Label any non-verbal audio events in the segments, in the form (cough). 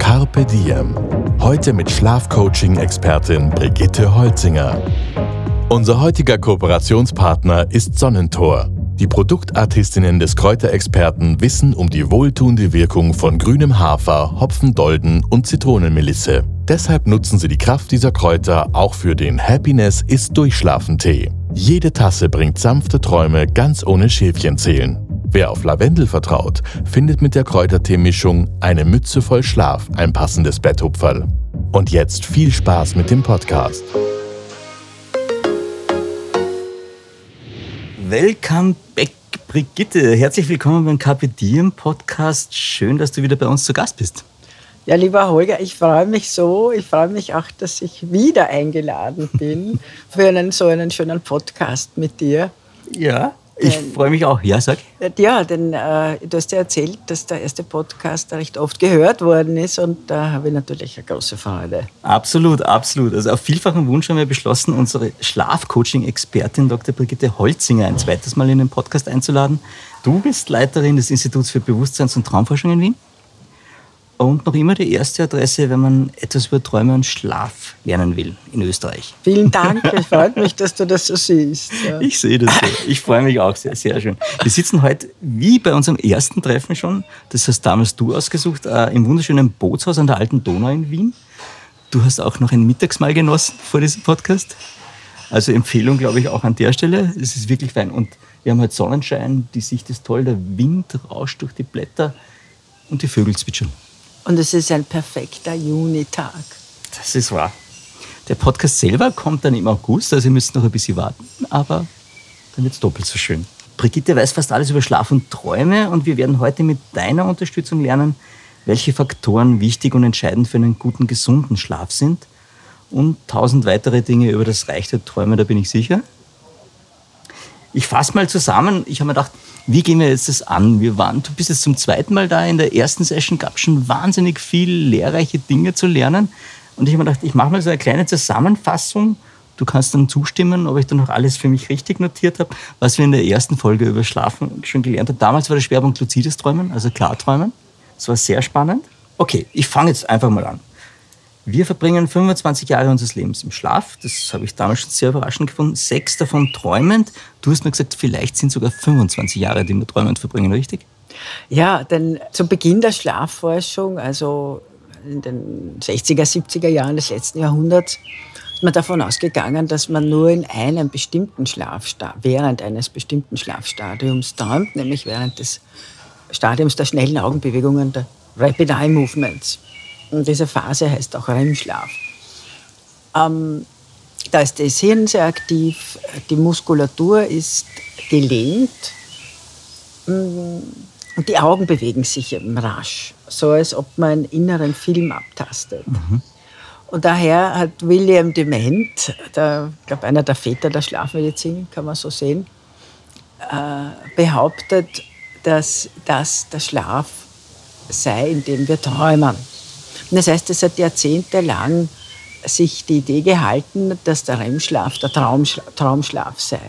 Carpe Diem. Heute mit Schlafcoaching-Expertin Brigitte Holzinger. Unser heutiger Kooperationspartner ist Sonnentor. Die Produktartistinnen des Kräuterexperten wissen um die wohltuende Wirkung von grünem Hafer, Hopfendolden und Zitronenmelisse. Deshalb nutzen sie die Kraft dieser Kräuter auch für den Happiness ist Durchschlafen Tee. Jede Tasse bringt sanfte Träume ganz ohne Schäfchenzählen. Wer auf Lavendel vertraut, findet mit der Kräutertee-Mischung eine Mütze voll Schlaf ein passendes Betthupferl. Und jetzt viel Spaß mit dem Podcast. Welcome back, Brigitte. Herzlich willkommen beim Diem Podcast. Schön, dass du wieder bei uns zu Gast bist. Ja, lieber Holger, ich freue mich so. Ich freue mich auch, dass ich wieder eingeladen bin (laughs) für einen so einen schönen Podcast mit dir. Ja, ich freue mich auch. Ja, sag. Ja, denn äh, du hast ja erzählt, dass der erste Podcast recht oft gehört worden ist und da habe ich natürlich eine große Freude. Absolut, absolut. Also auf vielfachen Wunsch haben wir beschlossen, unsere Schlafcoaching-Expertin Dr. Brigitte Holzinger ein zweites Mal in den Podcast einzuladen. Du bist Leiterin des Instituts für Bewusstseins- und Traumforschung in Wien und noch immer die erste Adresse, wenn man etwas über Träume und Schlaf lernen will in Österreich. Vielen Dank, (laughs) es freut mich, dass du das so siehst. Ja. Ich sehe das so. Ich freue mich auch sehr, sehr schön. Wir sitzen heute, wie bei unserem ersten Treffen schon, das hast damals du ausgesucht, äh, im wunderschönen Bootshaus an der Alten Donau in Wien. Du hast auch noch ein Mittagsmahl genossen vor diesem Podcast. Also Empfehlung, glaube ich, auch an der Stelle. Es ist wirklich fein. Und wir haben heute Sonnenschein, die Sicht ist toll, der Wind rauscht durch die Blätter und die Vögel zwitschern. Und es ist ein perfekter Junitag. Das ist wahr. Der Podcast selber kommt dann im August, also ihr müsst noch ein bisschen warten, aber dann wird es doppelt so schön. Brigitte weiß fast alles über Schlaf und Träume und wir werden heute mit deiner Unterstützung lernen, welche Faktoren wichtig und entscheidend für einen guten, gesunden Schlaf sind und tausend weitere Dinge über das Reich der Träume, da bin ich sicher. Ich fasse mal zusammen. Ich habe mir gedacht, wie gehen wir jetzt das an? Wir waren, du bist jetzt zum zweiten Mal da. In der ersten Session gab es schon wahnsinnig viel lehrreiche Dinge zu lernen. Und ich habe mir gedacht, ich mache mal so eine kleine Zusammenfassung. Du kannst dann zustimmen, ob ich dann noch alles für mich richtig notiert habe, was wir in der ersten Folge über Schlafen schon gelernt haben. Damals war der Schwerpunkt luzides Träumen, also Klarträumen. Das war sehr spannend. Okay, ich fange jetzt einfach mal an. Wir verbringen 25 Jahre unseres Lebens im Schlaf. Das habe ich damals schon sehr überraschend gefunden. Sechs davon träumend. Du hast mir gesagt, vielleicht sind sogar 25 Jahre, die wir träumend verbringen, richtig? Ja, denn zu Beginn der Schlafforschung, also in den 60er, 70er Jahren des letzten Jahrhunderts, ist man davon ausgegangen, dass man nur in einem bestimmten Schlafstadium, während eines bestimmten Schlafstadiums träumt, nämlich während des Stadiums der schnellen Augenbewegungen, der Rapid Eye Movements. Und diese Phase heißt auch REM-Schlaf. Ähm, da ist das Hirn sehr aktiv, die Muskulatur ist gelehnt mm, und die Augen bewegen sich eben rasch, so als ob man einen inneren Film abtastet. Mhm. Und daher hat William Dement, der, ich glaube einer der Väter der Schlafmedizin, kann man so sehen, äh, behauptet, dass das der Schlaf sei, in dem wir träumen. Das heißt, es hat jahrzehntelang sich die Idee gehalten, dass der REM-Schlaf der Traumschlaf, Traumschlaf sei.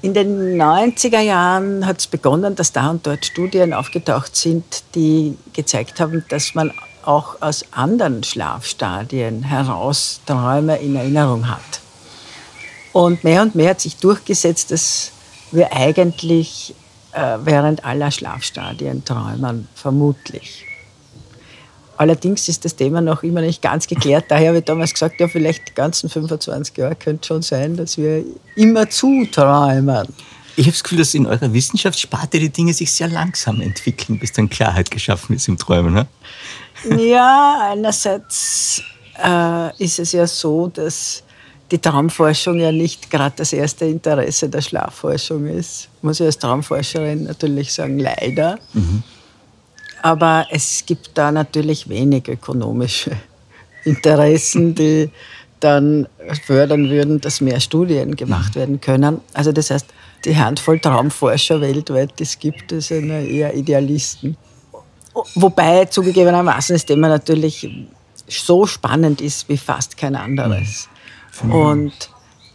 In den 90er Jahren hat es begonnen, dass da und dort Studien aufgetaucht sind, die gezeigt haben, dass man auch aus anderen Schlafstadien heraus Träume in Erinnerung hat. Und mehr und mehr hat sich durchgesetzt, dass wir eigentlich äh, während aller Schlafstadien träumen, vermutlich. Allerdings ist das Thema noch immer nicht ganz geklärt. Daher habe ich damals gesagt, ja, vielleicht die ganzen 25 Jahre könnte schon sein, dass wir immer zuträumen. Ich habe das Gefühl, dass in eurer Wissenschaftssparte die Dinge sich sehr langsam entwickeln, bis dann Klarheit geschaffen ist im Träumen. Ne? Ja, einerseits äh, ist es ja so, dass die Traumforschung ja nicht gerade das erste Interesse der Schlafforschung ist. Muss ich als Traumforscherin natürlich sagen, leider. Mhm. Aber es gibt da natürlich wenig ökonomische (laughs) Interessen, die dann fördern würden, dass mehr Studien gemacht werden können. Also das heißt, die Handvoll Traumforscher weltweit, die es gibt, das sind eher Idealisten. Wobei zugegebenermaßen das Thema natürlich so spannend ist wie fast kein anderes. Mhm. Und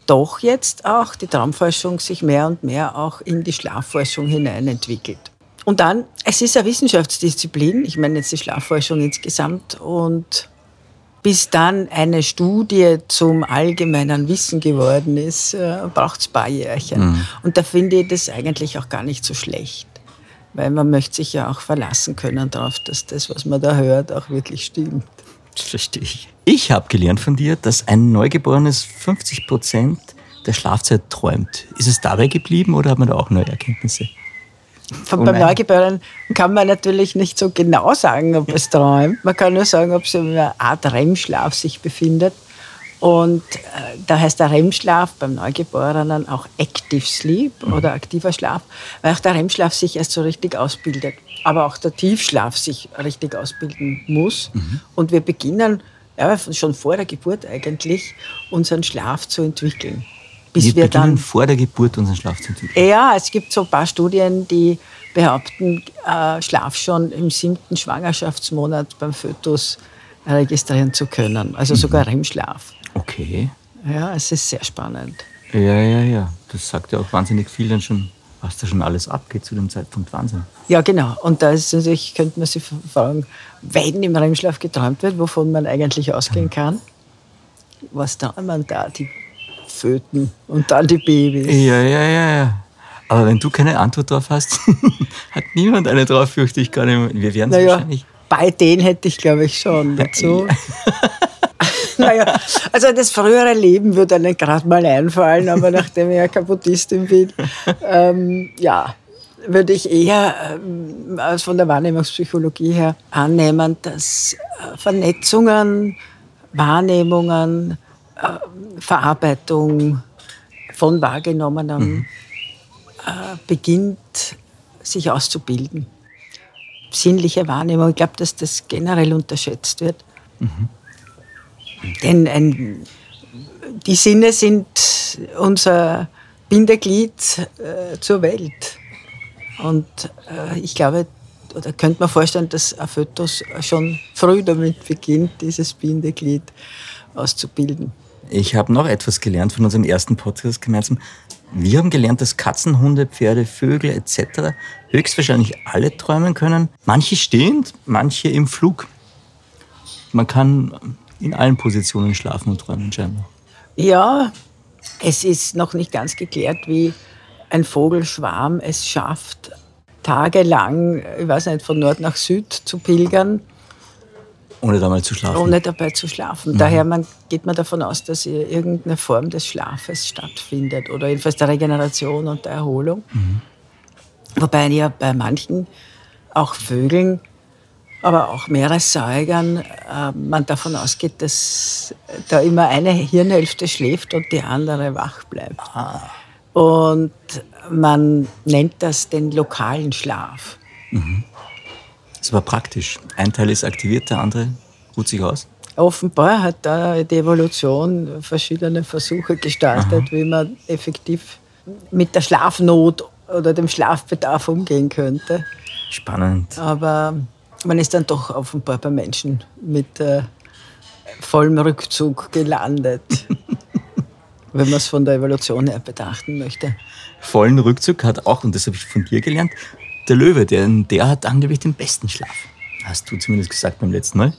doch jetzt auch die Traumforschung sich mehr und mehr auch in die Schlafforschung hinein entwickelt. Und dann, es ist eine Wissenschaftsdisziplin, ich meine jetzt die Schlafforschung insgesamt und bis dann eine Studie zum allgemeinen Wissen geworden ist, äh, braucht es ein paar Jährchen. Mhm. Und da finde ich das eigentlich auch gar nicht so schlecht. Weil man möchte sich ja auch verlassen können darauf, dass das, was man da hört, auch wirklich stimmt. Das verstehe ich. Ich habe gelernt von dir, dass ein Neugeborenes 50 Prozent der Schlafzeit träumt. Ist es dabei geblieben oder hat man da auch neue Erkenntnisse? Von, oh beim Neugeborenen kann man natürlich nicht so genau sagen, ob es träumt. Man kann nur sagen, ob es in einer Art REM-Schlaf sich befindet. Und äh, da heißt der REM-Schlaf beim Neugeborenen auch Active Sleep mhm. oder aktiver Schlaf, weil auch der REM-Schlaf sich erst so richtig ausbildet. Aber auch der Tiefschlaf sich richtig ausbilden muss. Mhm. Und wir beginnen ja, schon vor der Geburt eigentlich unseren Schlaf zu entwickeln bis wir, wir dann vor der Geburt unseren Schlaf zu entwickeln. Ja, es gibt so ein paar Studien, die behaupten, äh, Schlaf schon im siebten Schwangerschaftsmonat beim Fötus registrieren zu können. Also mhm. sogar REM-Schlaf. Okay. Ja, es ist sehr spannend. Ja, ja, ja. Das sagt ja auch wahnsinnig viel dann schon, was da schon alles abgeht zu dem Zeitpunkt. Wahnsinn. Ja, genau. Und da ist natürlich, könnte man sich fragen, wenn im REM-Schlaf geträumt wird, wovon man eigentlich ausgehen mhm. kann, was da man da die Föten und dann die Babys. Ja, ja, ja, ja. Aber wenn du keine Antwort drauf hast, (laughs) hat niemand eine drauf, fürchte ich gar nicht mehr. Wir werden es naja, wahrscheinlich. Bei denen hätte ich, glaube ich, schon dazu. (laughs) naja, also das frühere Leben würde einem gerade mal einfallen, aber nachdem ich ja Kaputtistin bin, ähm, ja, würde ich eher ähm, von der Wahrnehmungspsychologie her annehmen, dass äh, Vernetzungen, Wahrnehmungen, Verarbeitung von Wahrgenommenem mhm. äh, beginnt sich auszubilden. Sinnliche Wahrnehmung, ich glaube, dass das generell unterschätzt wird. Mhm. Denn ein, die Sinne sind unser Bindeglied äh, zur Welt. Und äh, ich glaube, oder könnte man vorstellen, dass ein Fötus schon früh damit beginnt, dieses Bindeglied auszubilden. Ich habe noch etwas gelernt von unserem ersten Podcast gemeinsam. Wir haben gelernt, dass Katzen, Hunde, Pferde, Vögel etc. höchstwahrscheinlich alle träumen können. Manche stehend, manche im Flug. Man kann in allen Positionen schlafen und träumen scheinbar. Ja, es ist noch nicht ganz geklärt, wie ein Vogelschwarm es schafft, tagelang, ich weiß nicht, von Nord nach Süd zu pilgern ohne dabei zu schlafen? Ohne dabei zu schlafen. Mhm. Daher man, geht man davon aus, dass irgendeine Form des Schlafes stattfindet oder jedenfalls der Regeneration und der Erholung. Mhm. Wobei ja bei manchen, auch Vögeln, aber auch Meeressäugern, äh, man davon ausgeht, dass da immer eine Hirnhälfte schläft und die andere wach bleibt. Ah. Und man nennt das den lokalen Schlaf. Mhm. Das war praktisch. Ein Teil ist aktiviert, der andere ruht sich aus. Offenbar hat da die Evolution verschiedene Versuche gestartet, Aha. wie man effektiv mit der Schlafnot oder dem Schlafbedarf umgehen könnte. Spannend. Aber man ist dann doch offenbar bei Menschen mit äh, vollem Rückzug gelandet, (laughs) wenn man es von der Evolution her betrachten möchte. Vollen Rückzug hat auch, und das habe ich von dir gelernt, der Löwe, der, der hat angeblich den besten Schlaf. Hast du zumindest gesagt beim letzten Mal.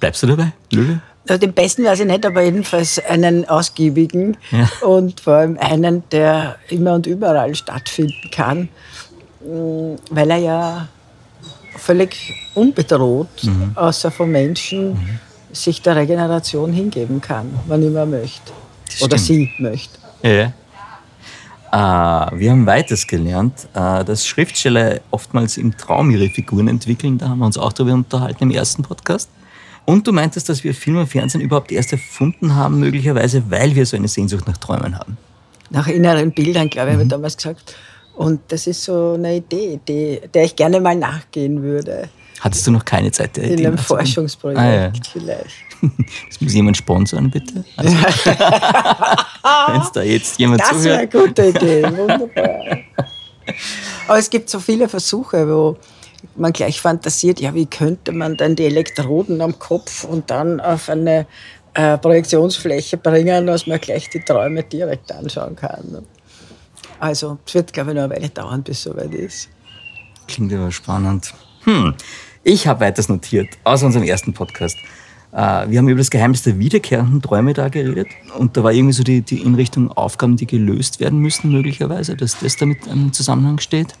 Bleibst du dabei, Löwe? Ja, den besten weiß ich nicht, aber jedenfalls einen ausgiebigen ja. und vor allem einen, der immer und überall stattfinden kann, mm, weil er ja völlig unbedroht, mhm. außer von Menschen, mhm. sich der Regeneration hingeben kann, wann immer möchte. Oder sie möchte. Ja. Äh, wir haben weiters gelernt, äh, dass Schriftsteller oftmals im Traum ihre Figuren entwickeln. Da haben wir uns auch darüber unterhalten im ersten Podcast. Und du meintest, dass wir Film und Fernsehen überhaupt erst erfunden haben, möglicherweise, weil wir so eine Sehnsucht nach Träumen haben. Nach inneren Bildern, glaube ich, mhm. habe ich damals gesagt. Und das ist so eine Idee, die, der ich gerne mal nachgehen würde. Hattest du noch keine Zeit der In einem? Forschungsprojekt Ah, ja. vielleicht. (laughs) Das muss jemand sponsoren, bitte. Also, (laughs) Wenn es da jetzt jemand Das wäre eine zuhört. gute Idee, wunderbar. Aber es gibt so viele Versuche, wo man gleich fantasiert, ja, wie könnte man denn die Elektroden am Kopf und dann auf eine äh, Projektionsfläche bringen, dass man gleich die Träume direkt anschauen kann. Also es wird, glaube ich, noch eine Weile dauern, bis es soweit ist. Klingt aber spannend. Hm. Ich habe weiters notiert aus unserem ersten Podcast. Äh, Wir haben über das Geheimnis der wiederkehrenden Träume da geredet. Und da war irgendwie so die, die in Richtung Aufgaben, die gelöst werden müssen, möglicherweise, dass das damit im Zusammenhang steht.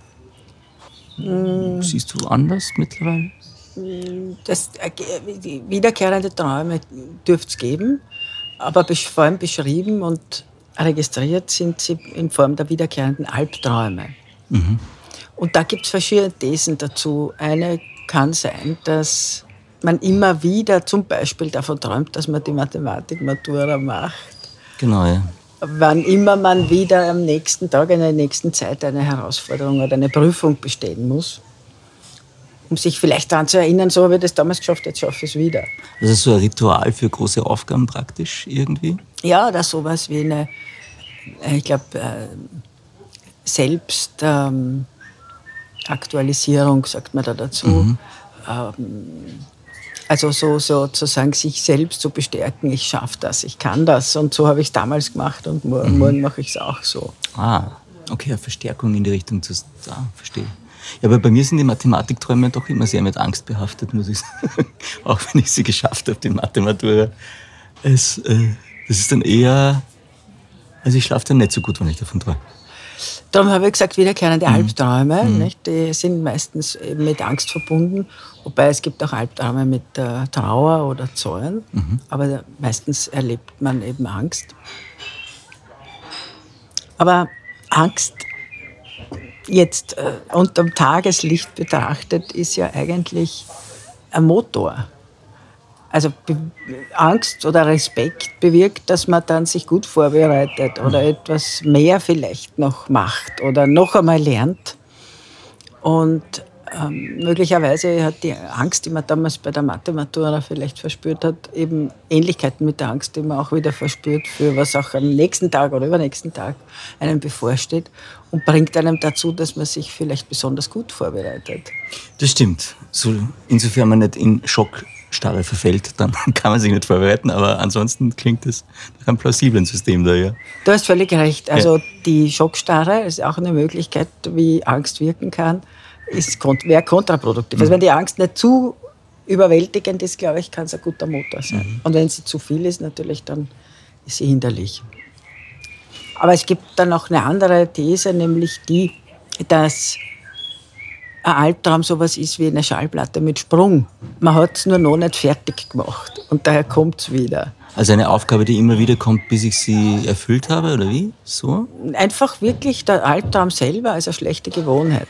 Siehst du anders mittlerweile? Das, äh, wiederkehrende Träume dürfte es geben, aber vor allem beschrieben und registriert sind sie in Form der wiederkehrenden Albträume. Und da gibt es verschiedene Thesen dazu. Eine kann sein, dass man immer wieder zum Beispiel davon träumt, dass man die Mathematik-Matura macht. Genau, ja. Wann immer man wieder am nächsten Tag, in der nächsten Zeit eine Herausforderung oder eine Prüfung bestehen muss. Um sich vielleicht daran zu erinnern, so habe ich das damals geschafft, jetzt schaffe ich es wieder. Ist so ein Ritual für große Aufgaben praktisch irgendwie. Ja, oder sowas wie eine, äh, ich glaube, äh, Selbstaktualisierung, sagt man da dazu. Ähm, also so sozusagen sich selbst zu bestärken, ich schaffe das, ich kann das. Und so habe ich es damals gemacht und morgen, morgen mache ich es auch so. Ah, okay, eine Verstärkung in die Richtung zu. Ah, verstehe. Ja, aber bei mir sind die Mathematikträume doch immer sehr mit Angst behaftet, muss ich (laughs) sagen. Auch wenn ich sie geschafft habe, die Mathematura. Es, äh, das ist dann eher. Also ich schlafe dann nicht so gut, wenn ich davon träume. Darum habe ich gesagt, wiederkehrende Albträume, nicht? die sind meistens eben mit Angst verbunden. Wobei es gibt auch Albträume mit äh, Trauer oder Zorn, aber meistens erlebt man eben Angst. Aber Angst jetzt äh, unterm Tageslicht betrachtet ist ja eigentlich ein Motor. Also Angst oder Respekt bewirkt, dass man dann sich gut vorbereitet oder etwas mehr vielleicht noch macht oder noch einmal lernt. Und ähm, möglicherweise hat die Angst, die man damals bei der Mathematura vielleicht verspürt hat, eben Ähnlichkeiten mit der Angst, die man auch wieder verspürt, für was auch am nächsten Tag oder übernächsten Tag einem bevorsteht und bringt einem dazu, dass man sich vielleicht besonders gut vorbereitet. Das stimmt. So, insofern man nicht in Schockstarre verfällt, dann (laughs) kann man sich nicht vorbereiten, aber ansonsten klingt das nach einem plausiblen System da, ja. Du hast völlig recht. Also die Schockstarre ist auch eine Möglichkeit, wie Angst wirken kann, ist wäre kontraproduktiv. Also wenn die Angst nicht zu überwältigend ist, glaube ich, kann es ein guter Motor sein. Und wenn sie zu viel ist, natürlich, dann ist sie hinderlich. Aber es gibt dann noch eine andere These, nämlich die, dass ein Albtraum sowas ist wie eine Schallplatte mit Sprung. Man hat es nur noch nicht fertig gemacht und daher kommt es wieder. Also eine Aufgabe, die immer wieder kommt, bis ich sie erfüllt habe, oder wie? So? einfach wirklich der Albtraum selber als eine schlechte Gewohnheit.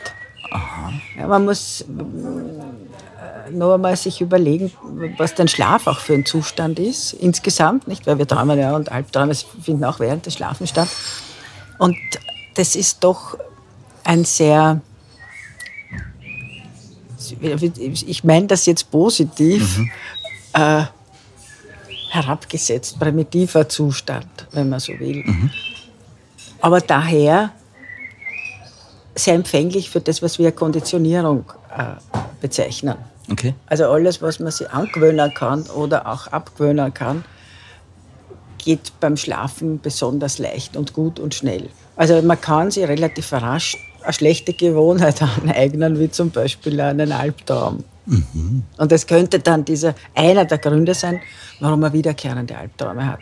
Ja, man muss äh, noch einmal sich überlegen, was dein Schlaf auch für ein Zustand ist, insgesamt, nicht? Weil wir träumen ja und Albträume finden auch während des Schlafens statt. Und das ist doch ein sehr, ich meine das jetzt positiv, äh, herabgesetzt, primitiver Zustand, wenn man so will. Aber daher sehr empfänglich für das, was wir Konditionierung äh, bezeichnen. Okay. Also alles, was man sich angewöhnen kann oder auch abgewöhnen kann, geht beim Schlafen besonders leicht und gut und schnell. Also man kann sich relativ rasch eine schlechte Gewohnheit (laughs) aneignen, wie zum Beispiel einen Albtraum. Und das könnte dann dieser, einer der Gründe sein, warum man wiederkehrende Albträume hat.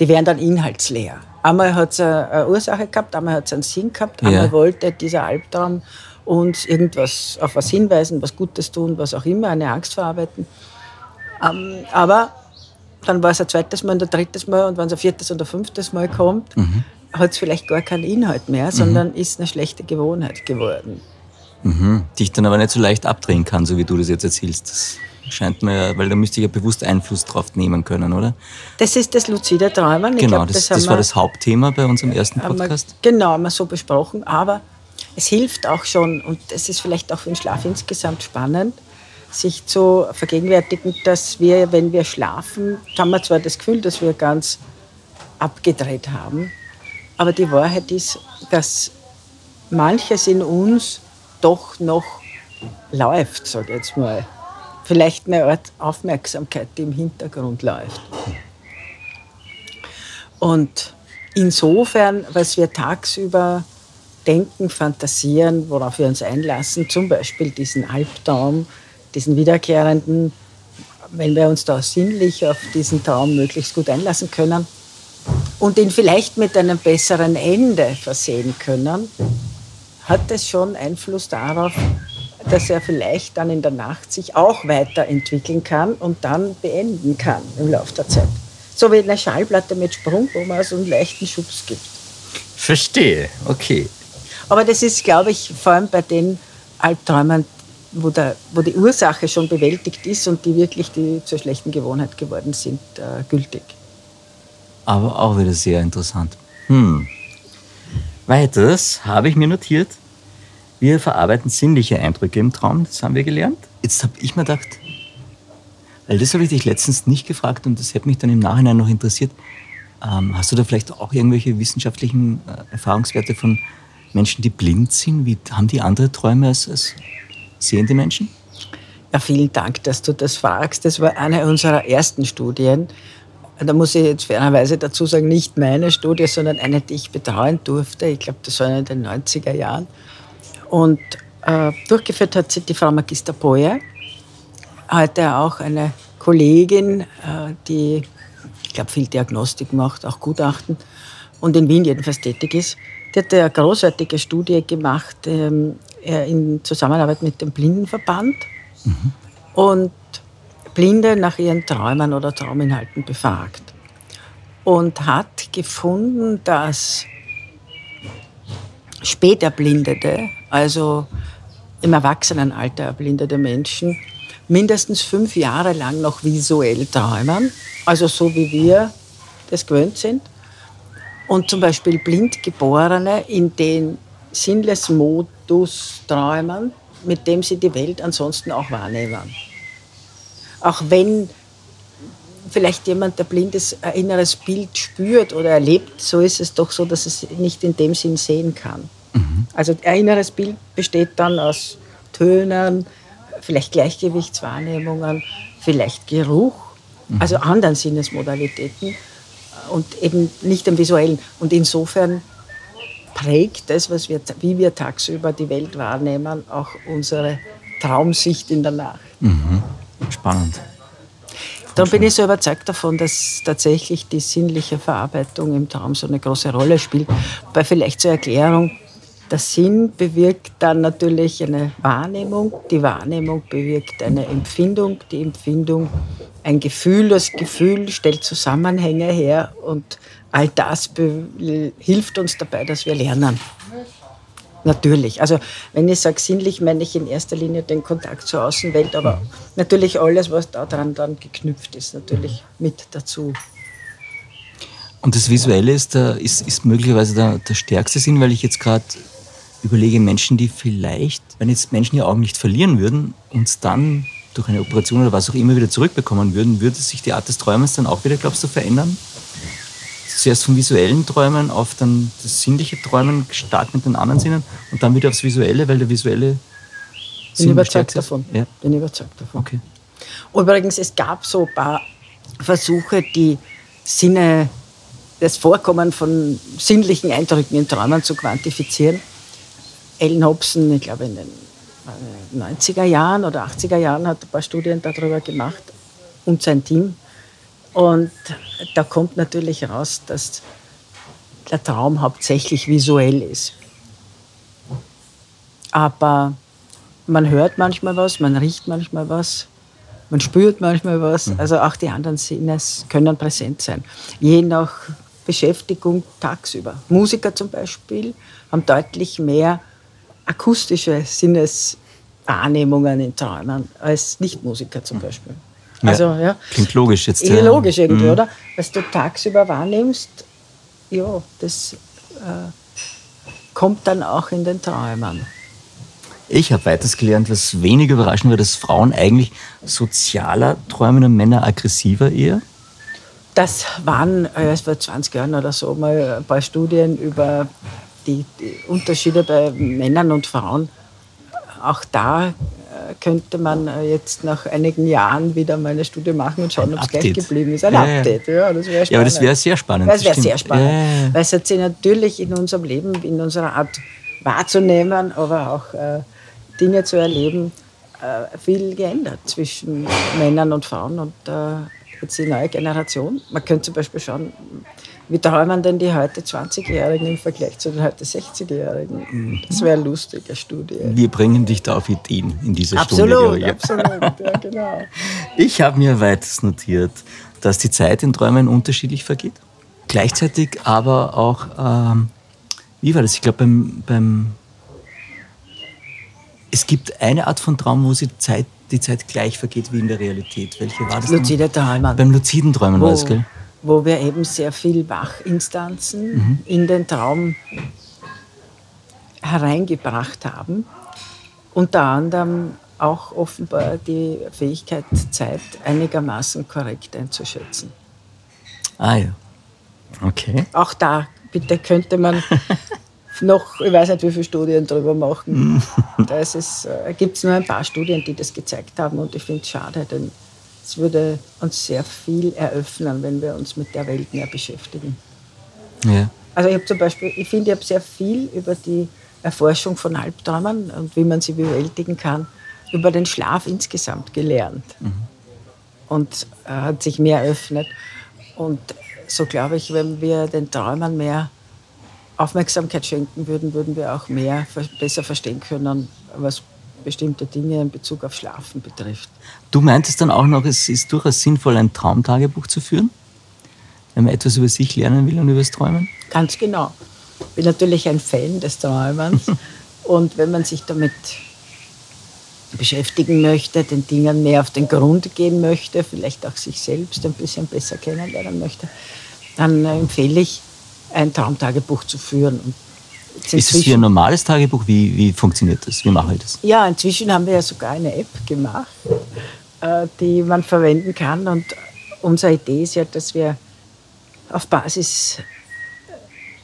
Die werden dann inhaltsleer. Einmal hat es eine Ursache gehabt, einmal hat es einen Sinn gehabt, einmal Ja. wollte dieser Albtraum uns irgendwas auf was hinweisen, was Gutes tun, was auch immer, eine Angst verarbeiten. Ähm, aber dann war es ein zweites Mal und ein drittes Mal und wenn es ein viertes und ein fünftes Mal kommt, hat es vielleicht gar keinen Inhalt mehr, sondern ist eine schlechte Gewohnheit geworden. Mhm. Die ich dann aber nicht so leicht abdrehen kann, so wie du das jetzt erzählst. Das scheint mir, weil da müsste ich ja bewusst Einfluss drauf nehmen können, oder? Das ist das luzide Träumen. Genau, glaub, das, haben das war wir- das Hauptthema bei unserem ersten haben wir- Podcast. Genau, haben wir so besprochen. Aber es hilft auch schon, und das ist vielleicht auch für den Schlaf insgesamt spannend, sich zu vergegenwärtigen, dass wir, wenn wir schlafen, haben wir zwar das Gefühl, dass wir ganz abgedreht haben, aber die Wahrheit ist, dass manches in uns doch noch läuft, sage ich jetzt mal. Vielleicht eine Art Aufmerksamkeit, die im Hintergrund läuft. Und insofern, was wir tagsüber denken, fantasieren, worauf wir uns einlassen, zum Beispiel diesen Albtraum, diesen wiederkehrenden, wenn wir uns da sinnlich auf diesen Traum möglichst gut einlassen können und ihn vielleicht mit einem besseren Ende versehen können, hat es schon Einfluss darauf, dass er vielleicht dann in der Nacht sich auch weiterentwickeln kann und dann beenden kann im Laufe der Zeit. So wie eine Schallplatte mit Sprung, wo man so einen leichten Schubs gibt. Verstehe, okay. Aber das ist, glaube ich, vor allem bei den Albträumen, wo, der, wo die Ursache schon bewältigt ist und die wirklich die zur schlechten Gewohnheit geworden sind, äh, gültig. Aber auch wieder sehr interessant. Hm. Weiters habe ich mir notiert, wir verarbeiten sinnliche Eindrücke im Traum, das haben wir gelernt. Jetzt habe ich mir gedacht, weil das habe ich dich letztens nicht gefragt und das hätte mich dann im Nachhinein noch interessiert. Ähm, hast du da vielleicht auch irgendwelche wissenschaftlichen äh, Erfahrungswerte von Menschen, die blind sind? Wie haben die andere Träume als, als sehende Menschen? Ja, vielen Dank, dass du das fragst. Das war eine unserer ersten Studien. Da muss ich jetzt fairerweise dazu sagen, nicht meine Studie, sondern eine, die ich betreuen durfte. Ich glaube, das war in den 90er Jahren. Und äh, durchgeführt hat sie die Frau Magister Boyer, heute auch eine Kollegin, äh, die, ich glaube, viel Diagnostik macht, auch Gutachten und in Wien jedenfalls tätig ist. Die hat eine großartige Studie gemacht ähm, in Zusammenarbeit mit dem Blindenverband mhm. und Blinde nach ihren Träumen oder Trauminhalten befragt. Und hat gefunden, dass spät Erblindete, also im Erwachsenenalter erblindete Menschen, mindestens fünf Jahre lang noch visuell träumen, also so wie wir das gewöhnt sind. Und zum Beispiel Blindgeborene in den Sinnless-Modus träumen, mit dem sie die Welt ansonsten auch wahrnehmen. Auch wenn vielleicht jemand, der blind ist, ein inneres Bild spürt oder erlebt, so ist es doch so, dass es nicht in dem Sinn sehen kann. Mhm. Also ein inneres Bild besteht dann aus Tönen, vielleicht Gleichgewichtswahrnehmungen, vielleicht Geruch, mhm. also anderen Sinnesmodalitäten und eben nicht dem visuellen. Und insofern prägt das, was wir, wie wir tagsüber die Welt wahrnehmen, auch unsere Traumsicht in der Nacht. Mhm. Spannend. Darum bin ich so überzeugt davon, dass tatsächlich die sinnliche Verarbeitung im Traum so eine große Rolle spielt. Bei vielleicht zur Erklärung, der Sinn bewirkt dann natürlich eine Wahrnehmung, die Wahrnehmung bewirkt eine Empfindung, die Empfindung ein Gefühl, das Gefühl stellt Zusammenhänge her und all das hilft uns dabei, dass wir lernen. Natürlich. Also wenn ich sage sinnlich, meine ich in erster Linie den Kontakt zur Außenwelt, aber natürlich alles, was daran dann geknüpft ist, natürlich mit dazu. Und das Visuelle ist, der, ist, ist möglicherweise der, der stärkste Sinn, weil ich jetzt gerade überlege, Menschen, die vielleicht, wenn jetzt Menschen ihr Augen nicht verlieren würden, uns dann durch eine Operation oder was auch immer wieder zurückbekommen würden, würde sich die Art des Träumens dann auch wieder, glaubst du, verändern? Zuerst vom visuellen Träumen auf dann das sinnliche Träumen stark mit den anderen Sinnen und dann wieder aufs Visuelle, weil der visuelle Bin überzeugt davon. Ja. Bin überzeugt davon. Okay. Übrigens, es gab so ein paar Versuche, die Sinne, das Vorkommen von sinnlichen Eindrücken in Träumen zu quantifizieren. Ellen Hobson, ich glaube in den 90er Jahren oder 80er Jahren, hat ein paar Studien darüber gemacht und sein Team und da kommt natürlich raus, dass der Traum hauptsächlich visuell ist. Aber man hört manchmal was, man riecht manchmal was, man spürt manchmal was. Mhm. Also auch die anderen Sinne können präsent sein. Je nach Beschäftigung tagsüber. Musiker zum Beispiel haben deutlich mehr akustische Sinneswahrnehmungen in Träumen als Nichtmusiker zum Beispiel. Also, ja. Klingt logisch jetzt. Eh logisch irgendwie, mhm. oder? Was du tagsüber wahrnimmst, ja, das äh, kommt dann auch in den Träumen. Ich habe weiters gelernt, was wenig überraschend war, dass Frauen eigentlich sozialer träumen und Männer aggressiver eher. Das waren äh, vor 20 Jahren oder so mal ein paar Studien über die, die Unterschiede bei Männern und Frauen. Auch da könnte man äh, jetzt nach einigen Jahren wieder mal eine Studie machen und schauen, ob es gleich geblieben ist. Ein ja, Update, ja. das wäre Ja, aber das wäre sehr spannend. Das wäre sehr spannend, ja. weil es hat sich natürlich in unserem Leben, in unserer Art wahrzunehmen, aber auch äh, Dinge zu erleben, äh, viel geändert zwischen Männern und Frauen und äh, jetzt die neue Generation. Man könnte zum Beispiel schauen, wie träumen denn die heute 20-Jährigen im Vergleich zu den heute 60-Jährigen? Mhm. Das wäre eine lustige Studie. Wir bringen dich da auf Ideen in dieser absolut, Stunde. Absolut, absolut, ja, (laughs) genau. Ich habe mir weiters notiert, dass die Zeit in Träumen unterschiedlich vergeht. Gleichzeitig aber auch, ähm, wie war das? Ich glaube, beim, beim es gibt eine Art von Traum, wo die Zeit, die Zeit gleich vergeht wie in der Realität. Welche war das? Luzide Träumen. Beim luziden Träumen war das, gell? Wo wir eben sehr viel Wachinstanzen mhm. in den Traum hereingebracht haben. Unter anderem auch offenbar die Fähigkeit, Zeit einigermaßen korrekt einzuschätzen. Ah ja. Okay. Auch da, bitte, könnte man (laughs) noch, ich weiß nicht, wie viele Studien darüber machen. Mhm. da äh, gibt es nur ein paar Studien, die das gezeigt haben und ich finde es schade, denn es würde uns sehr viel eröffnen, wenn wir uns mit der Welt mehr beschäftigen. Ja. Also ich habe zum Beispiel, ich finde, ich habe sehr viel über die Erforschung von Albträumen und wie man sie bewältigen kann, über den Schlaf insgesamt gelernt. Mhm. Und äh, hat sich mehr eröffnet. Und so glaube ich, wenn wir den Träumen mehr Aufmerksamkeit schenken würden, würden wir auch mehr, besser verstehen können, was bestimmte Dinge in Bezug auf Schlafen betrifft. Du meintest dann auch noch, es ist durchaus sinnvoll, ein Traumtagebuch zu führen, wenn man etwas über sich lernen will und über das Träumen? Ganz genau. Ich bin natürlich ein Fan des Träumens (laughs) und wenn man sich damit beschäftigen möchte, den Dingen mehr auf den Grund gehen möchte, vielleicht auch sich selbst ein bisschen besser kennenlernen möchte, dann empfehle ich, ein Traumtagebuch zu führen. Ist es wie ein normales Tagebuch? Wie, wie funktioniert das? Wie mache ich das? Ja, inzwischen haben wir ja sogar eine App gemacht, äh, die man verwenden kann. Und unsere Idee ist ja, dass wir auf Basis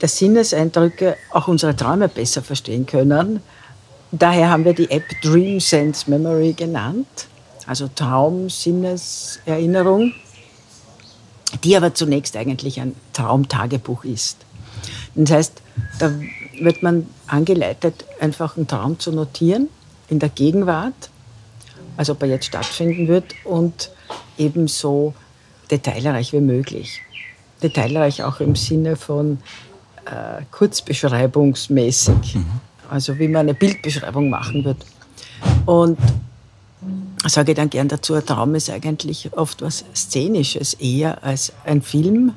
der Sinneseindrücke auch unsere Träume besser verstehen können. Daher haben wir die App Dream Sense Memory genannt, also Traum, Sinneserinnerung die aber zunächst eigentlich ein Traumtagebuch ist. Das heißt, da wird man angeleitet, einfach einen Traum zu notieren in der Gegenwart, also ob er jetzt stattfinden wird und ebenso detailreich wie möglich. Detailreich auch im Sinne von äh, kurzbeschreibungsmäßig, mhm. also wie man eine Bildbeschreibung machen wird. Und sage dann gern dazu, ein Traum ist eigentlich oft was Szenisches, eher als ein Film,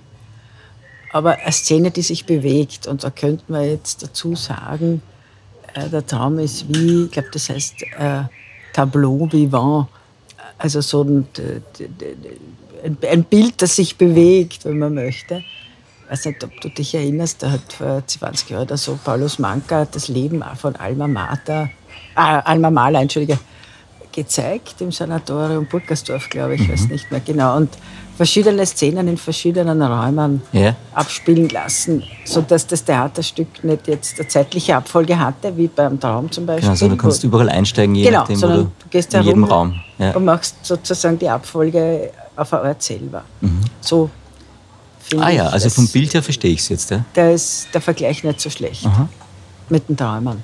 aber eine Szene, die sich bewegt. Und da könnte man jetzt dazu sagen, äh, der Traum ist wie, ich glaube, das heißt äh, Tableau vivant, also so ein, ein, Bild, das sich bewegt, wenn man möchte. Ich weiß nicht, ob du dich erinnerst, da hat vor 20 Jahren oder so Paulus Manka das Leben von Alma Mater, äh, Alma Mahler, Entschuldige, gezeigt im Sanatorium Burgersdorf, glaube ich, mhm. weiß nicht mehr genau. Und verschiedene Szenen in verschiedenen Räumen yeah. abspielen lassen, sodass das Theaterstück nicht jetzt eine zeitliche Abfolge hatte, wie beim Traum zum Beispiel. Genau, also du kannst überall einsteigen, je genau, nachdem, sondern du, du gehst in jedem Raum ja. und machst sozusagen die Abfolge auf der Ort selber. Mhm. So Ah ja, also vom Bild her verstehe ich es jetzt. Ja? Da ist der Vergleich nicht so schlecht Aha. mit den Träumen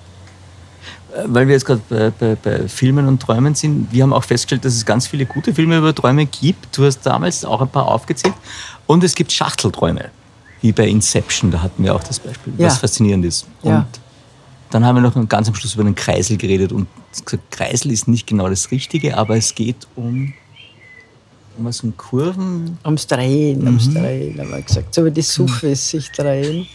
weil wir jetzt gerade bei, bei, bei, Filmen und Träumen sind, wir haben auch festgestellt, dass es ganz viele gute Filme über Träume gibt. Du hast damals auch ein paar aufgezählt. Und es gibt Schachtelträume, wie bei Inception, da hatten wir auch das Beispiel, ja. was faszinierend ist. Ja. Und dann haben wir noch ganz am Schluss über den Kreisel geredet und gesagt, Kreisel ist nicht genau das Richtige, aber es geht um immer so Kurven. Ums Drehen, mhm. ums Drehen, haben wir gesagt. So wie die Sufis sich drehen.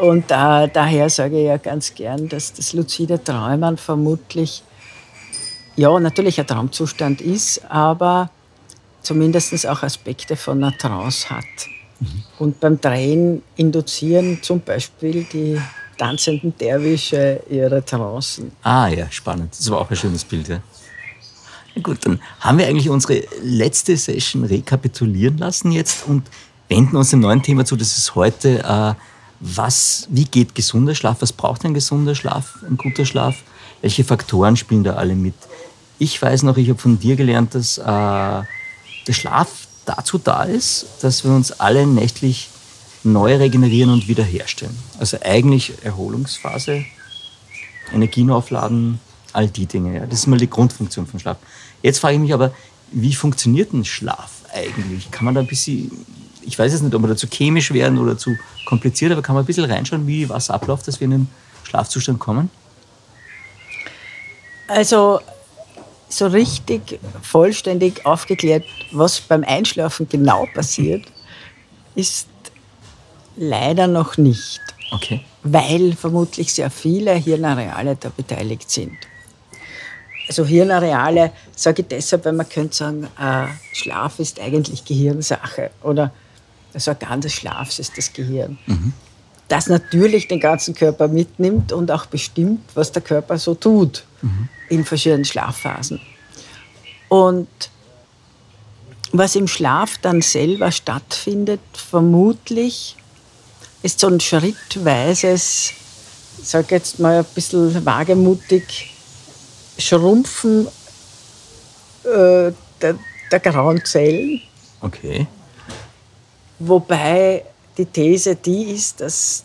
Und da, daher sage ich ja ganz gern, dass das luzide Träumen vermutlich, ja, natürlich ein Traumzustand ist, aber zumindest auch Aspekte von einer Trance hat. Mhm. Und beim Drehen induzieren zum Beispiel die tanzenden Derwische ihre Trancen. Ah ja, spannend. Das war auch ein schönes Bild, ja. Gut, dann haben wir eigentlich unsere letzte Session rekapitulieren lassen jetzt und wenden uns dem neuen Thema zu. Das ist heute, äh, was, wie geht gesunder Schlaf? Was braucht ein gesunder Schlaf, ein guter Schlaf? Welche Faktoren spielen da alle mit? Ich weiß noch, ich habe von dir gelernt, dass äh, der Schlaf dazu da ist, dass wir uns alle nächtlich neu regenerieren und wiederherstellen. Also eigentlich Erholungsphase, Energien aufladen, all die Dinge. Ja. Das ist mal die Grundfunktion vom Schlaf. Jetzt frage ich mich aber, wie funktioniert ein Schlaf eigentlich? Kann man da ein bisschen, ich weiß jetzt nicht, ob wir da zu chemisch werden oder zu kompliziert, aber kann man ein bisschen reinschauen, wie was abläuft, dass wir in einen Schlafzustand kommen? Also so richtig vollständig aufgeklärt, was beim Einschlafen genau passiert, ist leider noch nicht. Okay. Weil vermutlich sehr viele Hirnareale da beteiligt sind. Also Hirnareale sage ich deshalb, weil man könnte sagen, äh, Schlaf ist eigentlich Gehirnsache oder das Organ des Schlafs ist das Gehirn. Mhm. Das natürlich den ganzen Körper mitnimmt und auch bestimmt, was der Körper so tut mhm. in verschiedenen Schlafphasen. Und was im Schlaf dann selber stattfindet, vermutlich ist so ein schrittweises, ich sage jetzt mal ein bisschen wagemutig, Schrumpfen äh, der, der grauen Zellen. Okay. Wobei die These die ist, dass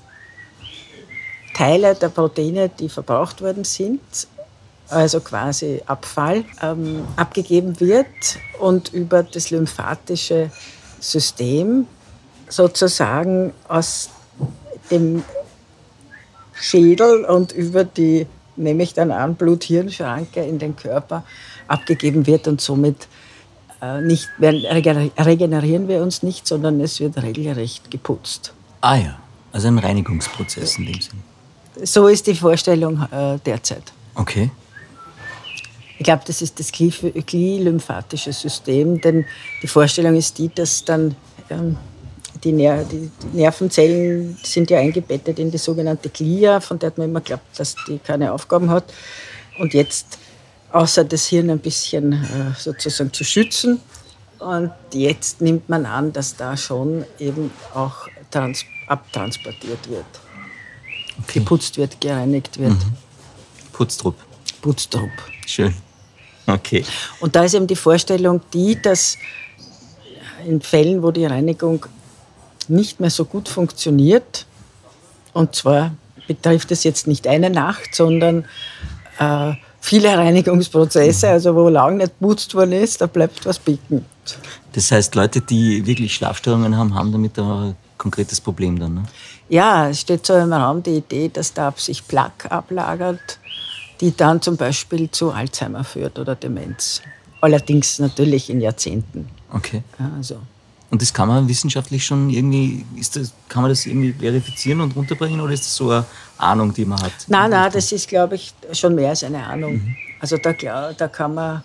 Teile der Proteine, die verbraucht worden sind, also quasi Abfall, ähm, abgegeben wird und über das lymphatische System sozusagen aus dem Schädel und über die, nehme ich dann an, Blut-Hirn-Schranke in den Körper abgegeben wird und somit äh, nicht, regenerieren wir uns nicht, sondern es wird regelrecht geputzt. Ah ja, also ein Reinigungsprozess in dem Sinn. So ist die Vorstellung äh, derzeit. Okay. Ich glaube, das ist das Gli-lymphatische System, denn die Vorstellung ist die, dass dann ähm, die, Ner die, Nervenzellen sind ja eingebettet in die sogenannte Glia, von der man immer glaubt, dass die keine Aufgaben hat. Und jetzt, außer das Hirn ein bisschen äh, sozusagen zu schützen, und jetzt nimmt man an, dass da schon eben auch trans abtransportiert wird. Okay. Geputzt wird, gereinigt wird. Mhm. Putztrupp. Putztrupp. Schön. Okay. Und da ist eben die Vorstellung die, dass in Fällen, wo die Reinigung nicht mehr so gut funktioniert, und zwar betrifft es jetzt nicht eine Nacht, sondern äh, viele Reinigungsprozesse, also wo lange nicht putzt worden ist, da bleibt was bicken. Das heißt, Leute, die wirklich Schlafstörungen haben, haben damit ein konkretes Problem dann, ne? Ja, es steht so im Raum die Idee, dass da sich Plaque ablagert die dann zum Beispiel zu Alzheimer führt oder Demenz. Allerdings natürlich in Jahrzehnten. Okay. Ja, also. Und das kann man wissenschaftlich schon irgendwie, ist das, kann man das irgendwie verifizieren und runterbringen oder ist das so eine Ahnung, die man hat? Nein, nein, das ist, glaube ich, schon mehr als eine Ahnung. Mhm. Also da, da kann man,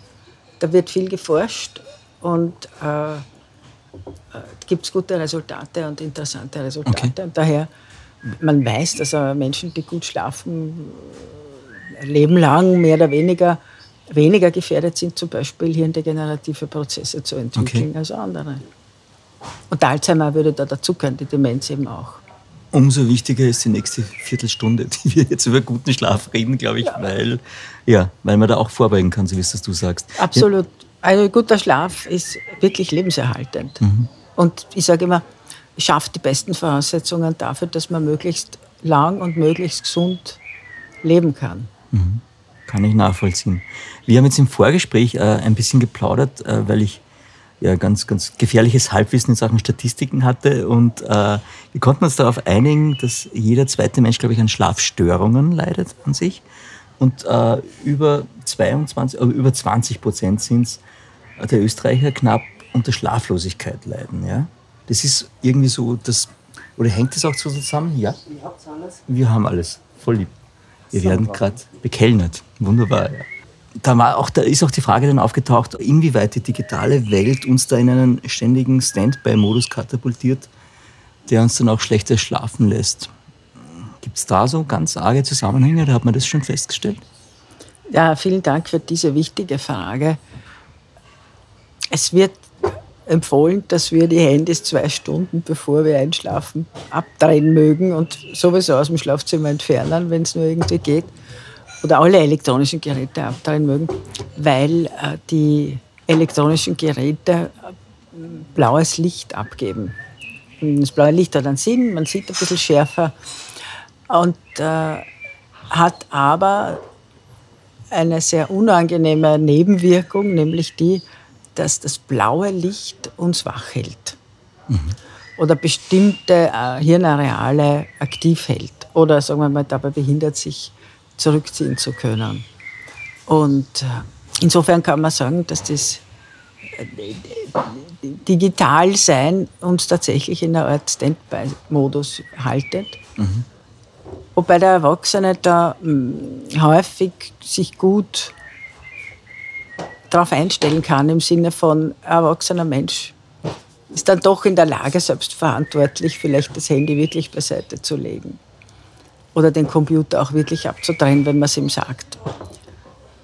da wird viel geforscht und äh, äh gibt es gute Resultate und interessante Resultate. Okay. Und daher, man weiß, dass Menschen, die gut schlafen, Leben lang mehr oder weniger weniger gefährdet sind, zum Beispiel hirndegenerative Prozesse zu entwickeln okay. als andere. Und Alzheimer würde da dazugehören, die Demenz eben auch. Umso wichtiger ist die nächste Viertelstunde, (laughs) die wir jetzt über guten Schlaf reden, glaube ich, ja. Weil, ja, weil man da auch vorbeugen kann, so wie es du sagst. Absolut. Also guter Schlaf ist wirklich lebenserhaltend. Mhm. Und ich sage immer, schafft die besten Voraussetzungen dafür, dass man möglichst lang und möglichst gesund leben kann. Mhm. Kann ich nachvollziehen. Wir haben jetzt im Vorgespräch äh, ein bisschen geplaudert, äh, weil ich ja ganz, ganz gefährliches Halbwissen in Sachen Statistiken hatte und äh, wir konnten uns darauf einigen, dass jeder zweite Mensch, glaube ich, an Schlafstörungen leidet an sich und äh, über 22, äh, über 20 Prozent sind es der Österreicher knapp unter Schlaflosigkeit leiden. Ja? Das ist irgendwie so, das, oder hängt das auch so zusammen? Ja? Wir haben alles. Wir haben alles. Voll lieb. Wir werden gerade bekellnert. Wunderbar. Ja. Da, war auch, da ist auch die Frage dann aufgetaucht, inwieweit die digitale Welt uns da in einen ständigen Standby-Modus katapultiert, der uns dann auch schlechter schlafen lässt. Gibt es da so ganz arge Zusammenhänge oder hat man das schon festgestellt? Ja, vielen Dank für diese wichtige Frage. Es wird empfohlen, dass wir die Handys zwei Stunden bevor wir einschlafen abdrehen mögen und sowieso aus dem Schlafzimmer entfernen, wenn es nur irgendwie geht. Oder alle elektronischen Geräte abdrehen mögen, weil äh, die elektronischen Geräte äh, blaues Licht abgeben. Das blaue Licht hat einen Sinn, man sieht ein bisschen schärfer und äh, hat aber eine sehr unangenehme Nebenwirkung, nämlich die, dass das blaue Licht uns wach hält. Mhm. Oder bestimmte äh, Hirnareale aktiv hält. Oder sagen wir mal, dabei behindert sich zurückziehen zu können. Und äh, insofern kann man sagen, dass das äh, Digitalsein uns tatsächlich in einer Art Standby-Modus haltet. Mhm. Wobei der Erwachsene da hm, häufig sich gut darauf einstellen kann, im Sinne von erwachsener Mensch ist dann doch in der Lage, selbstverantwortlich vielleicht das Handy wirklich beiseite zu legen. Oder den Computer auch wirklich abzudrehen, wenn man es ihm sagt.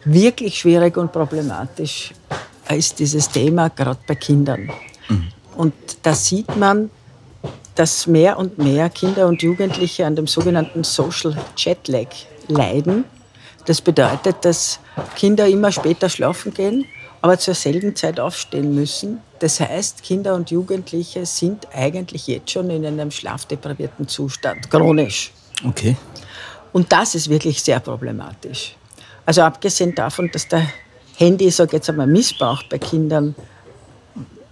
Wirklich schwierig und problematisch ist dieses Thema gerade bei Kindern. Mhm. Und da sieht man, dass mehr und mehr Kinder und Jugendliche an dem sogenannten Social Jetlag leiden. Das bedeutet, dass Kinder immer später schlafen gehen, aber zur selben Zeit aufstehen müssen. Das heißt, Kinder und Jugendliche sind eigentlich jetzt schon in einem schlafdeprivierten Zustand, chronisch. Okay. Und das ist wirklich sehr problematisch. Also abgesehen davon, dass der Handy, sage jetzt einmal, missbraucht bei Kindern,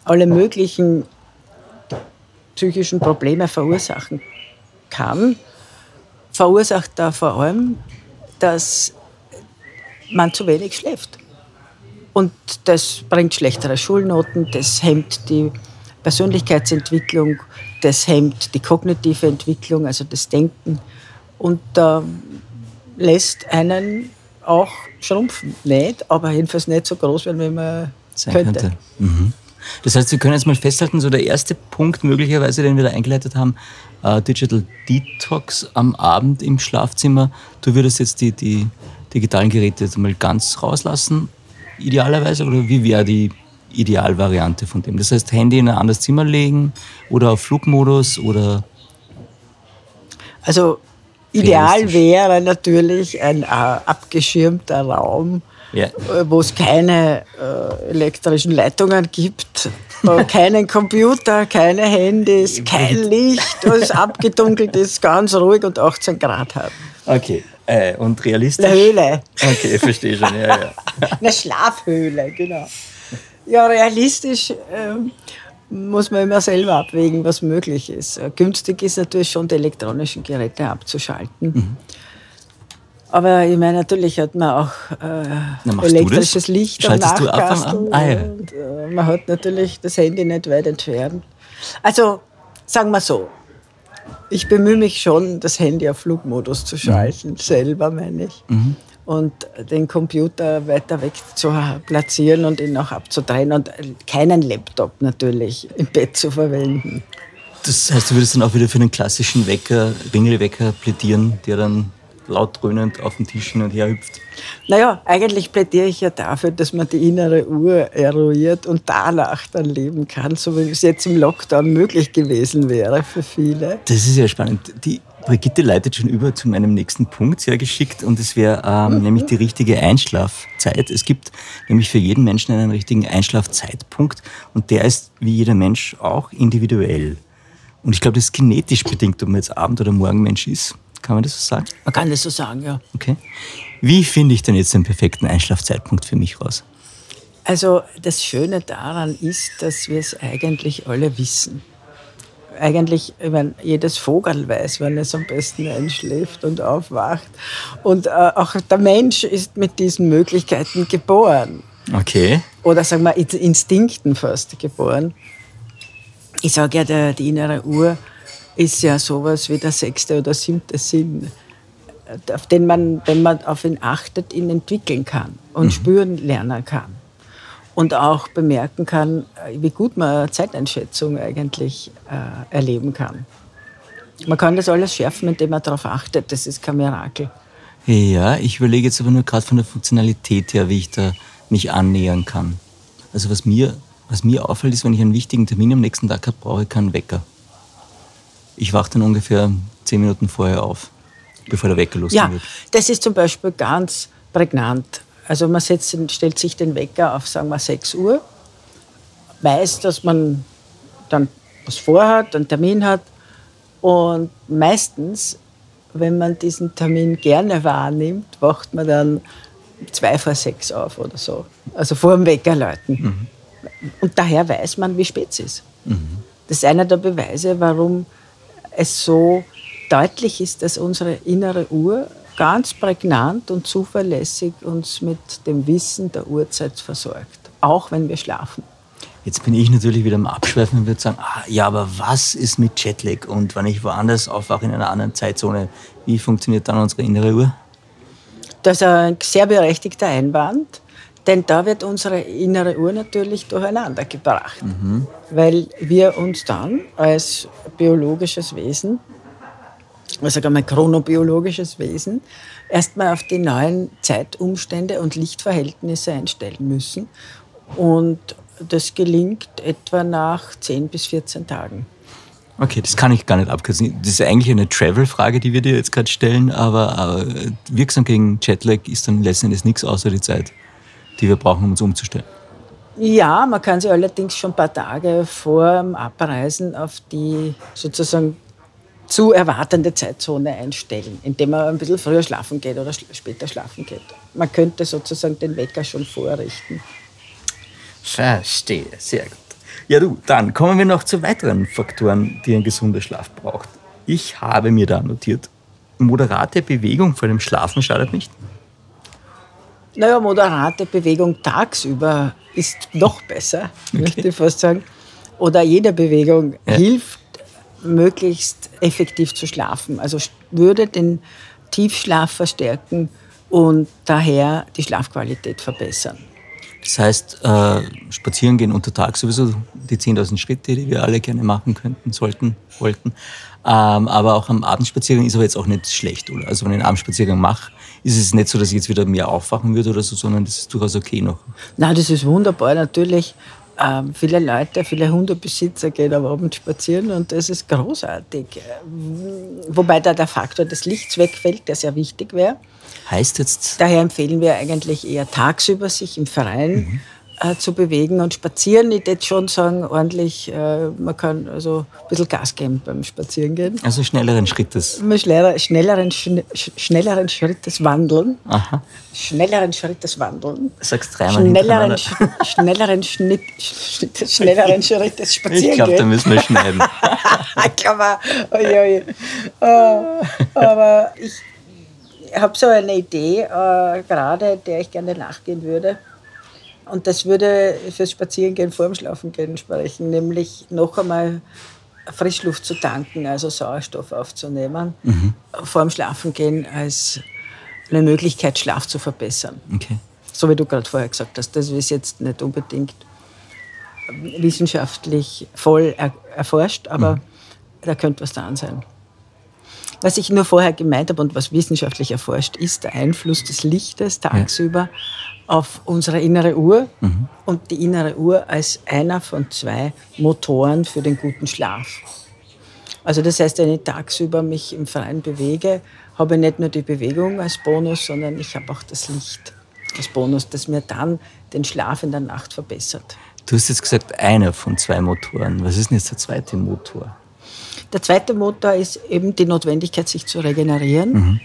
alle möglichen psychischen Probleme verursachen kann, verursacht er vor allem, dass man zu wenig schläft. Und das bringt schlechtere Schulnoten, das hemmt die Persönlichkeitsentwicklung, das hemmt die kognitive Entwicklung, also das Denken und äh, lässt einen auch schrumpfen. Nicht, aber jedenfalls nicht so groß werden, wie man Sein könnte. könnte. Mhm. Das heißt, wir können jetzt mal festhalten, so der erste Punkt möglicherweise, den wir da eingeleitet haben, äh, Digital Detox am Abend im Schlafzimmer. Du würdest jetzt die, die digitalen Geräte jetzt mal ganz rauslassen, idealerweise, oder wie wäre die Idealvariante von dem? Das heißt, Handy in ein anderes Zimmer legen oder auf Flugmodus oder? Also ideal wäre natürlich ein äh, abgeschirmter Raum, ja. Äh, wo es keine äh, elektrischen Leitungen gibt, äh, (laughs) keinen Computer, keine Handys, kein Licht, alles abgedunkelt ist, ganz ruhig und 18 Grad hat. Okay. Äh, und realistisch? Eine Höhle. Okay, verstehe schon, ja, ja. (laughs) Eine Schlafhöhle, genau. Ja, realistisch ähm, muss man immer selber abwägen, was möglich ist. Günstig ist natürlich schon, die elektronischen Geräte abzuschalten. Mhm. Aber ich meine, natürlich hat man auch äh, elektrisches Licht Schaltest am Nachkastel. Ah, ja. und, äh, man hat natürlich das Handy nicht weit entfernt. Also, sagen wir so, ich bemühe mich schon, das Handy auf Flugmodus zu schalten, mhm. selber meine ich. Mhm. Und den Computer weiter weg zu platzieren und ihn auch abzudrehen und keinen Laptop natürlich im Bett zu verwenden. Das heißt, du würdest dann auch wieder für einen klassischen Wecker, Ringelwecker plädieren, der dann laut dröhnend auf dem Tisch hin und her hüpft? Naja, eigentlich plädiere ich ja dafür, dass man die innere Uhr eruiert und danach dann leben kann, so wie es jetzt im Lockdown möglich gewesen wäre für viele. Das ist ja spannend. Die Brigitte leitet schon über zu meinem nächsten Punkt sehr geschickt und es wäre ähm, mhm. nämlich die richtige Einschlafzeit. Es gibt nämlich für jeden Menschen einen richtigen Einschlafzeitpunkt und der ist wie jeder Mensch auch individuell. Und ich glaube, das ist genetisch bedingt, ob man jetzt Abend- oder Morgenmensch ist. Kann man das so sagen? Man kann das so sagen, ja. Okay. Wie finde ich denn jetzt den perfekten Einschlafzeitpunkt für mich raus? Also das Schöne daran ist, dass wir es eigentlich alle wissen. Eigentlich, ich meine, jedes Vogel weiß, wann es am besten einschläft und aufwacht. Und äh, auch der Mensch ist mit diesen Möglichkeiten geboren. Okay. Oder sagen wir Instinkten fast geboren. Ich sage ja, der, die innere Uhr ist ja sowas wie der sechste oder siebte Sinn, auf den man, wenn man auf ihn achtet, ihn entwickeln kann und mhm. spüren lernen kann. Und auch bemerken kann, wie gut man Zeiteinschätzung eigentlich äh, erleben kann. Man kann das alles schärfen, indem man darauf achtet. Das ist kein Mirakel. Ja, ich überlege jetzt aber nur gerade von der Funktionalität her, wie ich da mich annähern kann. Also was mir, was mir auffällt, ist, wenn ich einen wichtigen Termin am nächsten Tag habe, brauche ich keinen Wecker. Ich wache dann ungefähr zehn Minuten vorher auf, bevor der Wecker losgeht. Ja, das ist zum Beispiel ganz prägnant. Also man setzt, stellt sich den Wecker auf, sagen wir, 6 Uhr, weiß, dass man dann was vorhat, einen Termin hat und meistens, wenn man diesen Termin gerne wahrnimmt, wacht man dann zwei vor sechs auf oder so. Also vor dem Weckerläuten. Mhm. Und daher weiß man, wie spät es ist. Mhm. Das ist einer der Beweise, warum es so deutlich ist, dass unsere innere Uhr ganz prägnant und zuverlässig uns mit dem Wissen der Uhrzeit versorgt, auch wenn wir schlafen. Jetzt bin ich natürlich wieder am Abschweifen und würde sagen, ah, ja, aber was ist mit Jetlag? Und wenn ich woanders aufwache in einer anderen Zeitzone, wie funktioniert dann unsere innere Uhr? Das ist ein sehr berechtigter Einwand, denn da wird unsere innere Uhr natürlich durcheinander gebracht, mhm. weil wir uns dann als biologisches Wesen, also einmal chronobiologisches Wesen, erstmal auf die neuen Zeitumstände und Lichtverhältnisse einstellen müssen. Und das gelingt etwa nach 10 bis 14 Tagen. Okay, das kann ich gar nicht abkürzen. Das ist eigentlich eine Travel-Frage, die wir dir jetzt gerade stellen, aber, aber wirksam gegen Jetlag ist dann letztendlich nichts außer die Zeit, die wir brauchen, um uns umzustellen. Ja, man kann sich allerdings schon ein paar Tage vor dem Abreisen auf die sozusagen zu erwartende Zeitzone einstellen, indem man ein bisschen früher schlafen geht oder später schlafen geht. Man könnte sozusagen den Wecker schon vorrichten. Verstehe, sehr gut. Ja du, dann kommen wir noch zu weiteren Faktoren, die ein gesunder Schlaf braucht. Ich habe mir da notiert, moderate Bewegung vor dem Schlafen schadet nicht. Naja, moderate Bewegung tagsüber ist noch besser, okay. möchte ich fast sagen. Oder jede Bewegung ja. hilft, möglichst effektiv zu schlafen. Also würde den Tiefschlaf verstärken und daher die Schlafqualität verbessern. Das heißt, äh, spazieren gehen unter Tag sowieso die 10.000 Schritte, die wir alle gerne machen könnten, sollten, wollten. Ähm, aber auch am Abendspaziergang ist aber jetzt auch nicht schlecht, oder? Also wenn ich einen Abendspaziergang mache, ist es nicht so, dass ich jetzt wieder mehr aufwachen würde oder so, sondern das ist durchaus okay noch. Nein, das ist wunderbar. Natürlich, ähm, viele Leute, viele Hundebesitzer gehen am Abend spazieren und das ist großartig. Wobei da der Faktor des Lichts wegfällt, der sehr wichtig wäre. Heißt jetzt? Daher empfehlen wir eigentlich eher tagsüber sich im Verein mhm. Äh, zu bewegen und spazieren. Ich würde schon sagen, ordentlich, äh, man kann also ein bisschen Gas geben beim Spazierengehen. Also schnelleren Schrittes? Schneller, schnelleren, schnelleren Schrittes wandeln. Aha. Schnelleren Schrittes wandeln. Sagst dreimal Schnelleren, sch schnelleren, Schnitt, schnelleren Schrittes spazieren Ich glaube, da müssen wir schneiden. (laughs) ich glaube, oi, oi. Uh, aber ich habe so eine Idee äh, gerade, der ich gerne nachgehen würde. Und das würde fürs Spazierengehen vor dem Schlafengehen sprechen, nämlich noch einmal Frischluft zu tanken, also Sauerstoff aufzunehmen, mhm. vor dem Schlafengehen als eine Möglichkeit, Schlaf zu verbessern. Okay. So wie du gerade vorher gesagt hast, das ist jetzt nicht unbedingt wissenschaftlich voll erforscht, aber mhm. da könnte was dran sein. Was ich nur vorher gemeint habe und was wissenschaftlich erforscht, ist der Einfluss des Lichtes tagsüber ja. auf unsere innere Uhr mhm. und die innere Uhr als einer von zwei Motoren für den guten Schlaf. Also das heißt, wenn ich tagsüber mich im Freien bewege, habe ich nicht nur die Bewegung als Bonus, sondern ich habe auch das Licht als Bonus, das mir dann den Schlaf in der Nacht verbessert. Du hast jetzt gesagt, einer von zwei Motoren. Was ist denn jetzt der zweite Motor? Der zweite Motor ist eben die Notwendigkeit, sich zu regenerieren. Mhm.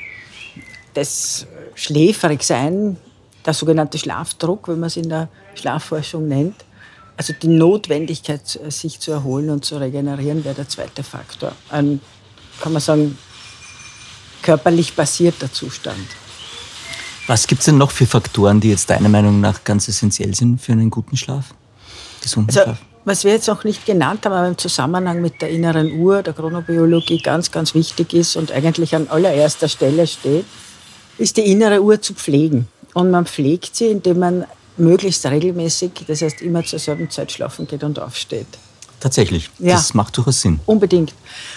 Das Schläfrigsein, der sogenannte Schlafdruck, wie man es in der Schlafforschung nennt. Also die Notwendigkeit, sich zu erholen und zu regenerieren, wäre der zweite Faktor. Ein, kann man sagen, körperlich basierter Zustand. Was gibt es denn noch für Faktoren, die jetzt deiner Meinung nach ganz essentiell sind für einen guten Schlaf? Gesunden also, Schlaf? Was wir jetzt noch nicht genannt haben, aber im Zusammenhang mit der inneren Uhr, der Chronobiologie ganz, ganz wichtig ist und eigentlich an allererster Stelle steht, ist die innere Uhr zu pflegen. Und man pflegt sie, indem man möglichst regelmäßig, das heißt immer zur selben Zeit schlafen geht und aufsteht. Tatsächlich, Ja. das macht durchaus Sinn. Unbedingt.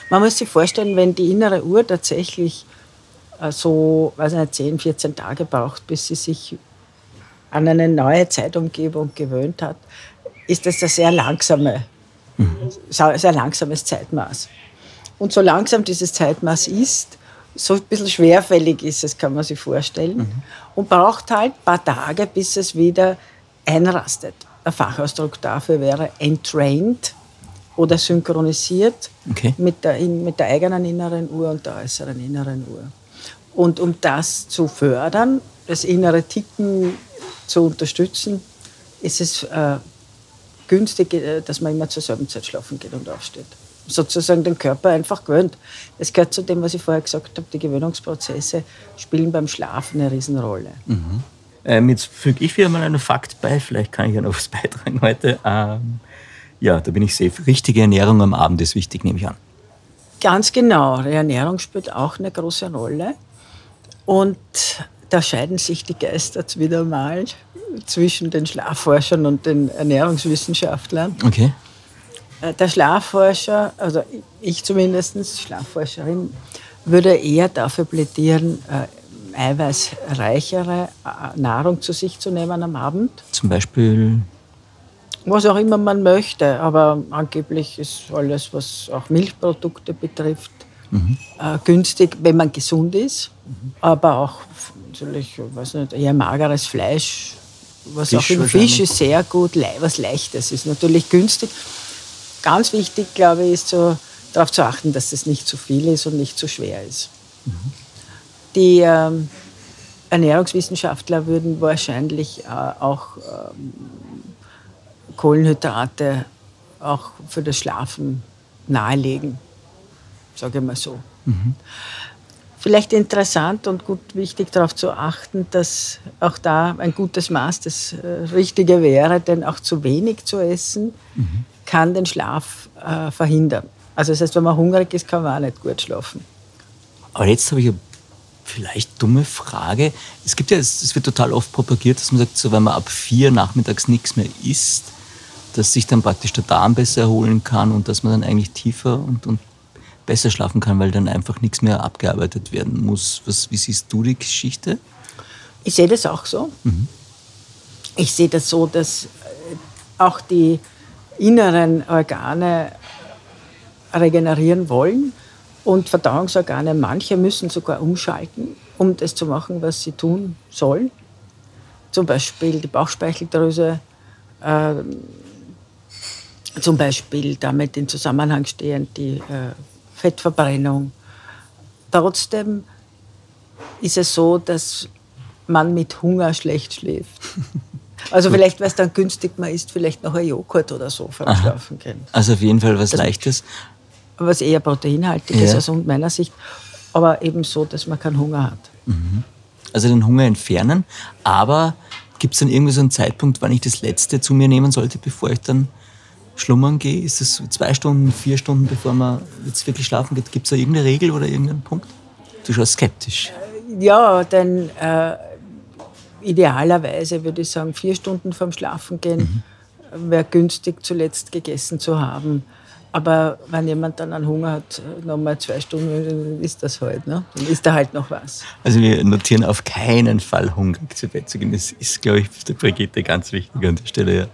Man muss sich vorstellen, wenn die innere Uhr tatsächlich äh, so, weiß nicht, 10, 14 Tage braucht, bis sie sich an eine neue Zeitumgebung gewöhnt hat, ist das ein sehr, langsame, sa- sehr langsames Zeitmaß. Und so langsam dieses Zeitmaß ist, so ein bisschen schwerfällig ist es, kann man sich vorstellen. Und braucht halt ein paar Tage, bis es wieder einrastet. Ein Fachausdruck dafür wäre entrained oder synchronisiert Okay. mit, der, mit der eigenen inneren Uhr und der äußeren inneren Uhr. Und um das zu fördern, das innere Ticken zu unterstützen, ist es äh, günstig, äh, dass man immer zur selben Zeit schlafen geht und aufsteht. Sozusagen den Körper einfach gewöhnt. Das gehört zu dem, was ich vorher gesagt habe, die Gewöhnungsprozesse spielen beim Schlafen eine Riesenrolle. Ähm, jetzt füge ich wieder mal einen Fakt bei, vielleicht kann ich ja noch was (laughs) beitragen heute. Ähm, ja, da bin ich safe. Richtige Ernährung am Abend ist wichtig, nehme ich an. Ganz genau. Die Ernährung spielt auch eine große Rolle. Und da scheiden sich die Geister jetzt wieder mal zwischen den Schlafforschern und den Ernährungswissenschaftlern. Okay. Äh, Der Schlafforscher, also ich zumindest, Schlafforscherin, würde eher dafür plädieren, äh, eiweißreichere äh, Nahrung zu sich zu nehmen am Abend. Zum Beispiel, Was auch immer man möchte, aber angeblich ist alles, was auch Milchprodukte betrifft, äh, günstig, wenn man gesund ist. Aber auch natürlich, ich weiß nicht, eher mageres Fleisch, was Fisch auch im. Fisch ist sehr gut, was Leichtes ist natürlich günstig. Ganz wichtig, glaube ich, ist so, darauf zu achten, dass es nicht zu viel ist und nicht zu schwer ist. Die ähm, Ernährungswissenschaftler würden wahrscheinlich äh, auch ähm, Kohlenhydrate auch für das Schlafen nahelegen, sage ich mal so. Vielleicht interessant und gut wichtig darauf zu achten, dass auch da ein gutes Maß das äh, Richtige wäre, denn auch zu wenig zu essen kann den Schlaf äh, verhindern. Also das heißt, wenn man hungrig ist, kann man auch nicht gut schlafen. aber jetzt habe ich eine vielleicht dumme Frage. Es gibt ja, es wird total oft propagiert, dass man sagt, so wenn man ab vier nachmittags nichts mehr isst, dass sich dann praktisch der Darm besser erholen kann und dass man dann eigentlich tiefer und, und besser schlafen kann, weil dann einfach nichts mehr abgearbeitet werden muss. Was, wie siehst du die Geschichte? Ich sehe das auch so. Ich sehe das so, dass äh, auch die inneren Organe regenerieren wollen und Verdauungsorgane, manche müssen sogar umschalten, um das zu machen, was sie tun sollen. Zum Beispiel die Bauchspeicheldrüse, äh, zum Beispiel damit in Zusammenhang stehend die äh, Fettverbrennung. Trotzdem ist es so, dass man mit Hunger schlecht schläft. (laughs) Also vielleicht wäre es dann günstig, man isst vielleicht noch ein Joghurt oder so vorm Schlafen gehen. Also auf jeden Fall was Leichtes. Was eher proteinhaltig ist Ja. aus meiner Sicht, aber eben so, dass man keinen Hunger hat. Also den Hunger entfernen. Aber gibt es dann irgendwie so einen Zeitpunkt, wann ich das Letzte zu mir nehmen sollte, bevor ich dann schlummern gehe? Ist es zwei Stunden, vier Stunden, bevor man jetzt wirklich schlafen geht? Gibt es da irgendeine Regel oder irgendeinen Punkt? Du schaust skeptisch. Ja, denn äh, idealerweise würde ich sagen, vier Stunden vorm Schlafen gehen wäre günstig, zuletzt gegessen zu haben. Aber wenn jemand dann einen Hunger hat, nochmal zwei Stunden, dann ist das halt. Ne? Dann ist da halt noch was. Also wir notieren auf keinen Fall hungrig zu Bett zu gehen. Das ist, glaube ich, für Brigitte ganz wichtig an der Stelle. Ja.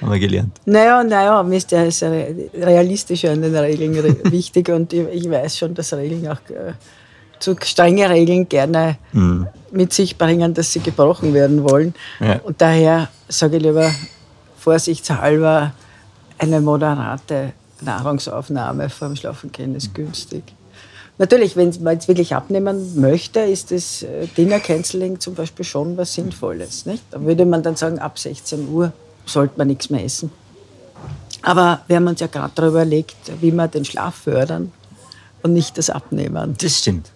Haben wir gelernt. Naja, naja, mir ist sehr realistischer an den Regeln re- (laughs) wichtig und ich, weiß schon, dass Regeln auch äh, zu strenge Regeln gerne mit sich bringen, dass sie gebrochen werden wollen. Ja. Und daher sage ich lieber vorsichtshalber eine moderate Nahrungsaufnahme vorm Schlafengehen ist günstig. Natürlich, wenn man jetzt wirklich abnehmen möchte, ist das äh, Dinner Canceling zum Beispiel schon was Sinnvolles. Nicht? Da würde man dann sagen, ab 16 Uhr sollte man nichts mehr essen. Aber wir haben uns ja gerade darüber überlegt, wie wir den Schlaf fördern und nicht das Abnehmen. Das stimmt.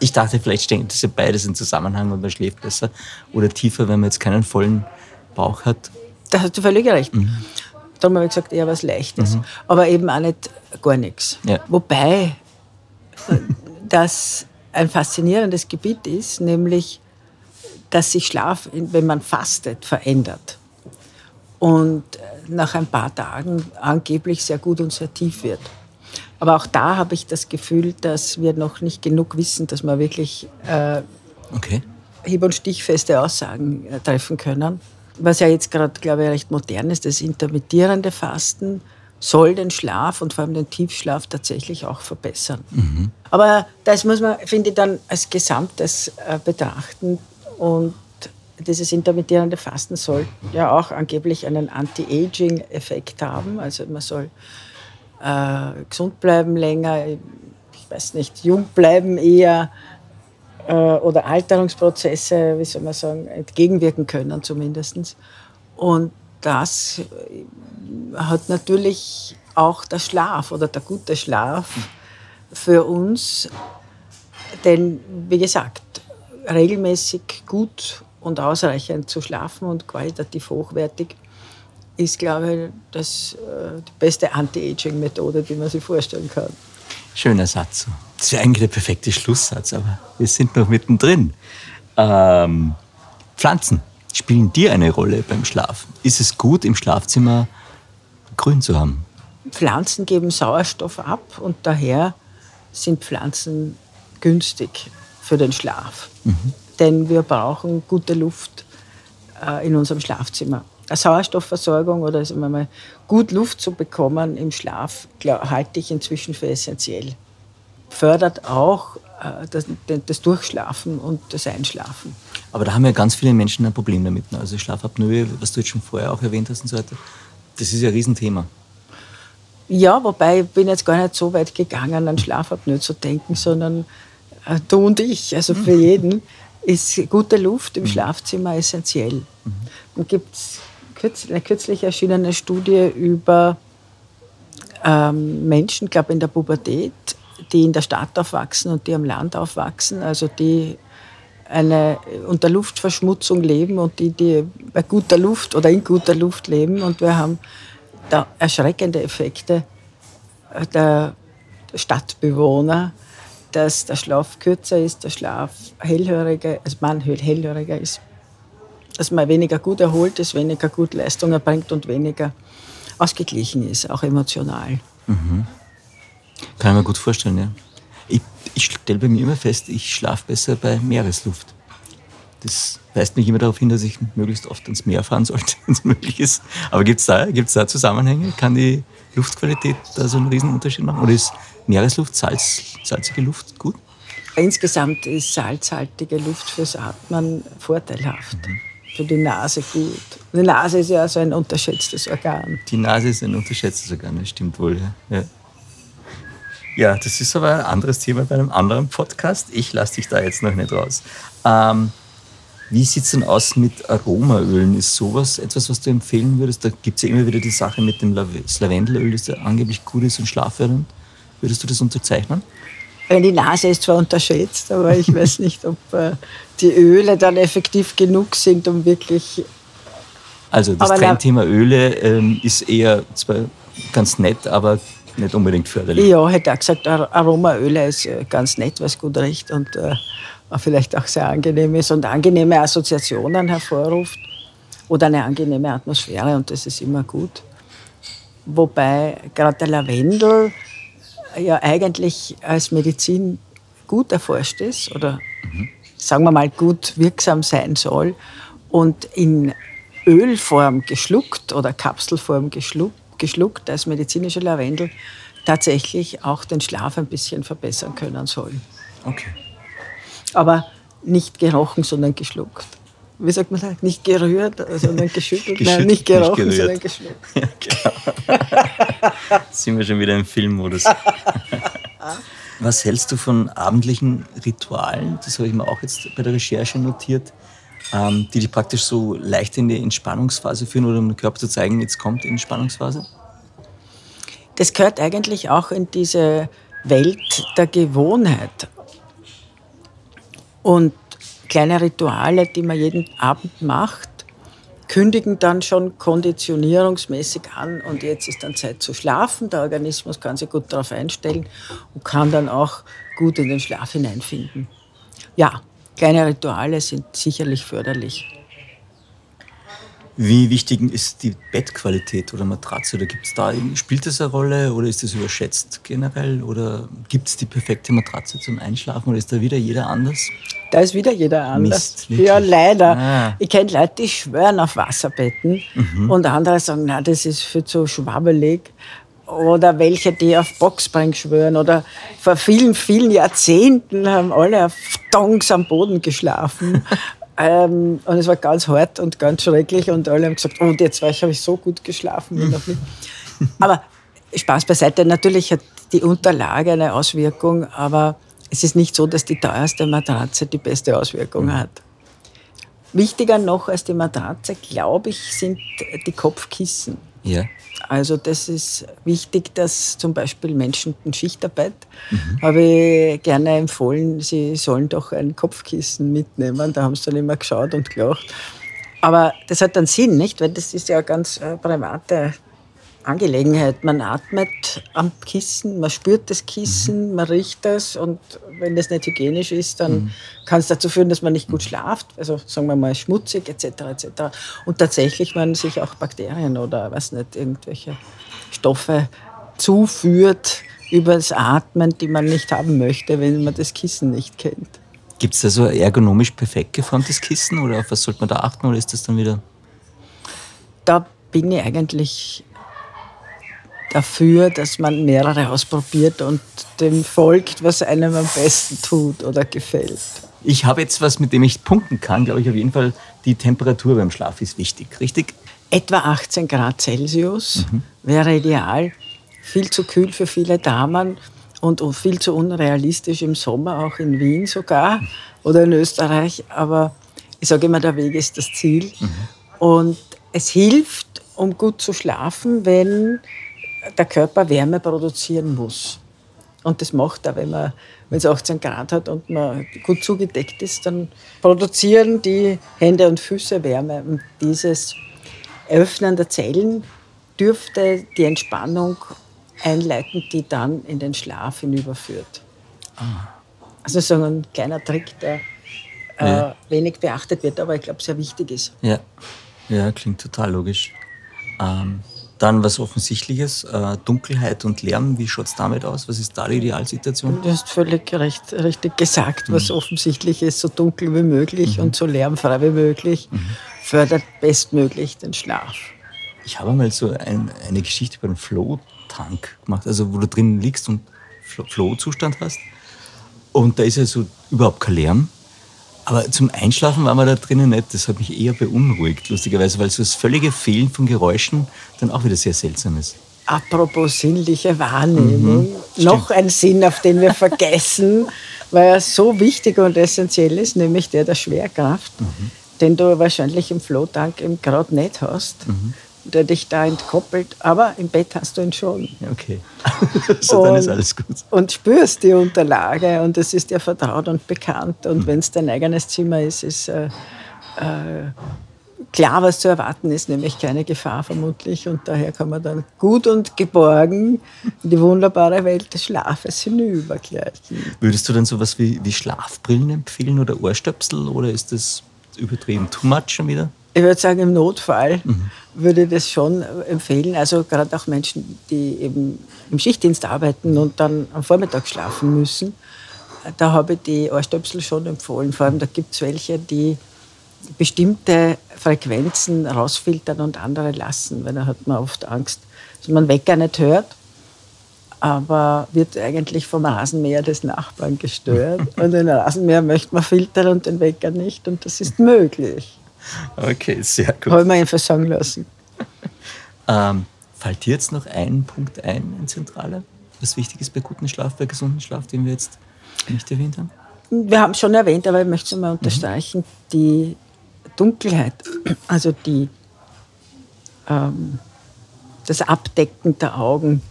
Ich dachte, vielleicht stehen das ja beides in Zusammenhang und man schläft besser oder tiefer, wenn man jetzt keinen vollen Bauch hat. Da hast du völlig recht. Darum habe ich gesagt, eher was Leichtes. Aber eben auch nicht gar nichts. Ja. Wobei (laughs) das ein faszinierendes Gebiet ist, nämlich, dass sich Schlaf, wenn man fastet, verändert. Und äh, nach ein paar Tagen angeblich sehr gut und sehr tief wird. Aber auch da habe ich das Gefühl, dass wir noch nicht genug wissen, dass wir wirklich äh, Okay. hieb- und stichfeste Aussagen äh, treffen können. Was ja jetzt gerade, glaube ich, recht modern ist, das intermittierende Fasten soll den Schlaf und vor allem den Tiefschlaf tatsächlich auch verbessern. Aber das muss man, finde ich, dann als Gesamtes äh, betrachten. Und dieses intermittierende Fasten soll ja auch angeblich einen Anti-Aging-Effekt haben. Also man soll äh, gesund bleiben länger, ich weiß nicht, jung bleiben eher äh, oder Alterungsprozesse, wie soll man sagen, entgegenwirken können zumindest. Und das äh, hat natürlich auch der Schlaf oder der gute Schlaf für uns, denn wie gesagt, regelmäßig gut und ausreichend zu schlafen und qualitativ hochwertig ist, glaube ich, das, äh, die beste Anti-Aging-Methode, die man sich vorstellen kann. Schöner Satz. Das wäre eigentlich der perfekte Schlusssatz, aber wir sind noch mittendrin. Ähm, Pflanzen spielen dir eine Rolle beim Schlaf. Ist es gut, im Schlafzimmer grün zu haben? Pflanzen geben Sauerstoff ab und daher sind Pflanzen günstig für den Schlaf. Denn wir brauchen gute Luft äh, in unserem Schlafzimmer. Eine Sauerstoffversorgung oder sagen wir mal, gut Luft zu bekommen im Schlaf glaub, halte ich inzwischen für essentiell. Fördert auch äh, das, das Durchschlafen und das Einschlafen. Aber da haben ja ganz viele Menschen ein Problem damit. ne? Also Schlafapnoe, was du jetzt schon vorher auch erwähnt hast und so weiter, das ist ja ein Riesenthema. Ja, wobei ich bin jetzt gar nicht so weit gegangen, an Schlafapnoe zu denken, sondern äh, du und ich, also für jeden, ist gute Luft im Schlafzimmer essentiell. Und gibt es eine kürzlich erschienene Studie über ähm, Menschen, glaube in der Pubertät, die in der Stadt aufwachsen und die am Land aufwachsen, also die eine, unter Luftverschmutzung leben und die, die bei guter Luft oder in guter Luft leben. Und wir haben da erschreckende Effekte äh, der Stadtbewohner, dass der Schlaf kürzer ist, der Schlaf hellhöriger, also man hellhöriger ist, dass man weniger gut erholt ist, weniger gut Leistung erbringt und weniger ausgeglichen ist, auch emotional. Kann ich mir gut vorstellen, ja. Ich, ich stelle bei mir immer fest, ich schlafe besser bei Meeresluft. Das weist mich immer darauf hin, dass ich möglichst oft ins Meer fahren sollte, (laughs) wenn es möglich ist. Aber gibt es da, gibt's da Zusammenhänge? Kann die Luftqualität da so einen riesen Unterschied machen? Oder ist Meeresluft, Salz, salzige Luft gut? Insgesamt ist salzhaltige Luft fürs Atmen vorteilhaft. Für die Nase gut. Die Nase ist ja so ein unterschätztes Organ. Die Nase ist ein unterschätztes Organ, das stimmt wohl. Ja. Ja. das ist aber ein anderes Thema bei einem anderen Podcast. Ich lasse dich da jetzt noch nicht raus. Ähm, wie sieht es denn aus mit Aromaölen? Ist sowas etwas, was du empfehlen würdest? Da gibt es ja immer wieder die Sache mit dem Lavendelöl, das ja angeblich gut ist und schlaffördernd. Würdest du das unterzeichnen? Äh, Die Nase ist zwar unterschätzt, aber ich weiß (laughs) nicht, ob äh, die Öle dann effektiv genug sind, um wirklich. Also das Aber Trendthema Öle ähm, ist eher zwar ganz nett, aber nicht unbedingt förderlich. Ja, hätte auch gesagt, Ar- Aromaöle ist äh, ganz nett, was gut riecht und äh, vielleicht auch sehr angenehm ist und angenehme Assoziationen hervorruft oder eine angenehme Atmosphäre und das ist immer gut. Wobei gerade der Lavendel ja eigentlich als Medizin gut erforscht ist oder sagen wir mal gut wirksam sein soll und in Ölform geschluckt oder Kapselform geschluckt, geschluckt als medizinischer Lavendel tatsächlich auch den Schlaf ein bisschen verbessern können soll. Okay. Aber nicht gerochen, sondern geschluckt. Wie sagt man das? Nicht gerührt, sondern geschüttelt. Nein, Geschüttelt, nicht gerochen, nicht sondern gerührt. geschluckt. (laughs) Ja, genau. (laughs) Sind wir schon wieder im Filmmodus. (laughs) Was hältst du von abendlichen Ritualen? Das habe ich mir auch jetzt bei der Recherche notiert, ähm, die dich praktisch so leicht in die Entspannungsphase führen oder um dem Körper zu zeigen, jetzt kommt die Entspannungsphase? Das gehört eigentlich auch in diese Welt der Gewohnheit. Und kleine Rituale, die man jeden Abend macht, kündigen dann schon konditionierungsmäßig an und jetzt ist dann Zeit zu schlafen. Der Organismus kann sich gut darauf einstellen und kann dann auch gut in den Schlaf hineinfinden. Ja, kleine Rituale sind sicherlich förderlich. Wie wichtig ist die Bettqualität oder Matratze? Oder gibt's da, spielt das eine Rolle oder ist das überschätzt generell? Oder gibt es die perfekte Matratze zum Einschlafen oder ist da wieder jeder anders? Da ist wieder jeder anders. Mist, ja, leider. Ah. Ich kenne Leute, die schwören auf Wasserbetten Mhm. und andere sagen, na, das ist viel zu schwabbelig. Oder welche, die auf Boxspring schwören. Oder vor vielen, vielen Jahrzehnten haben alle auf Tongs am Boden geschlafen. (laughs) ähm, und es war ganz hart und ganz schrecklich. Und alle haben gesagt, oh, und jetzt habe ich so gut geschlafen wie noch nie. (laughs) Aber Spaß beiseite. Natürlich hat die Unterlage eine Auswirkung, aber es ist nicht so, dass die teuerste Matratze die beste Auswirkung hat. Wichtiger noch als die Matratze, glaube ich, sind die Kopfkissen. Ja. Also das ist wichtig, dass zum Beispiel Menschen in Schichtarbeit, habe ich gerne empfohlen, sie sollen doch ein Kopfkissen mitnehmen. Da haben sie dann immer geschaut und gelacht. Aber das hat dann Sinn, nicht? Weil das ist ja eine ganz äh, private Angelegenheit. Man atmet am Kissen, man spürt das Kissen, man riecht das und wenn das nicht hygienisch ist, dann kann es dazu führen, dass man nicht gut schlaft. Also sagen wir mal schmutzig etc. etc. Und tatsächlich man sich auch Bakterien oder was nicht irgendwelche Stoffe zuführt über das Atmen, die man nicht haben möchte, wenn man das Kissen nicht kennt. Gibt es da so ergonomisch perfekt geformtes Kissen oder auf was sollte man da achten oder ist das dann wieder? da bin ich eigentlich dafür, dass man mehrere ausprobiert und dem folgt, was einem am besten tut oder gefällt. Ich habe jetzt was, mit dem ich punkten kann, glaube ich auf jeden Fall. Die Temperatur beim Schlaf ist wichtig, richtig? Etwa 18 Grad Celsius wäre ideal. Viel zu kühl für viele Damen und und viel zu unrealistisch im Sommer, auch in Wien sogar oder in Österreich. Aber ich sage immer, der Weg ist das Ziel. Und es hilft, um gut zu schlafen, wenn der Körper Wärme produzieren muss. Und das macht er, wenn man wenn es 18 Grad hat und man gut zugedeckt ist, dann produzieren die Hände und Füße Wärme. Und dieses Öffnen der Zellen dürfte die Entspannung einleiten, die dann in den Schlaf hinüberführt. Also so ein kleiner Trick, der äh, Ja. wenig beachtet wird, aber ich glaube sehr wichtig ist. Ja, ja klingt total logisch. Ähm, dann was Offensichtliches, äh, Dunkelheit und Lärm, wie schaut es damit aus? Was ist da die Idealsituation? Du hast völlig recht, richtig gesagt, was offensichtlich ist, so dunkel wie möglich und so lärmfrei wie möglich, fördert bestmöglich den Schlaf. Ich habe mal so ein, eine Geschichte über einen Flow-Tank gemacht, also wo du drin liegst und Flo- Flow-Zustand hast. Und da ist ja so überhaupt kein Lärm. Aber zum Einschlafen war man da drinnen nicht. Das hat mich eher beunruhigt, lustigerweise, weil so das völlige Fehlen von Geräuschen dann auch wieder sehr seltsam ist. Apropos sinnliche Wahrnehmung, noch ein Sinn, auf den wir vergessen, (laughs) weil er so wichtig und essentiell ist, nämlich der der Schwerkraft, den du wahrscheinlich im Flotank eben gerade nicht hast, der dich da entkoppelt, aber im Bett hast du ihn schon. Okay. (laughs) so, dann ist Und- alles gut. Und spürst die Unterlage und es ist dir vertraut und bekannt. Und wenn es dein eigenes Zimmer ist, ist äh, äh, klar, was zu erwarten ist, nämlich keine Gefahr vermutlich. Und daher kann man dann gut und geborgen in die wunderbare Welt des Schlafes hinübergleiten. Würdest du dann sowas wie, wie Schlafbrillen empfehlen oder Ohrstöpsel oder ist das übertrieben? Too much schon wieder? Ich würde sagen, im Notfall würde ich das schon empfehlen. Also gerade auch Menschen, die eben im Schichtdienst arbeiten und dann am Vormittag schlafen müssen. Da habe ich die Ohrstöpsel schon empfohlen. Vor allem, da gibt es welche, die bestimmte Frequenzen rausfiltern und andere lassen, weil da hat man oft Angst, dass man Wecker nicht hört, aber wird eigentlich vom Rasenmäher des Nachbarn gestört. (laughs) Und den Rasenmäher möchte man filtern und den Wecker nicht. Und das ist möglich. Okay, sehr gut. Habe ich mir einfach sagen lassen. Ähm, fällt dir jetzt noch ein Punkt ein, ein zentraler, was wichtig ist bei gutem Schlaf, bei gesundem Schlaf, den wir jetzt nicht erwähnt haben? Wir haben es schon erwähnt, aber ich möchte es mal unterstreichen, die Dunkelheit, also die, ähm, das Abdecken der Augen,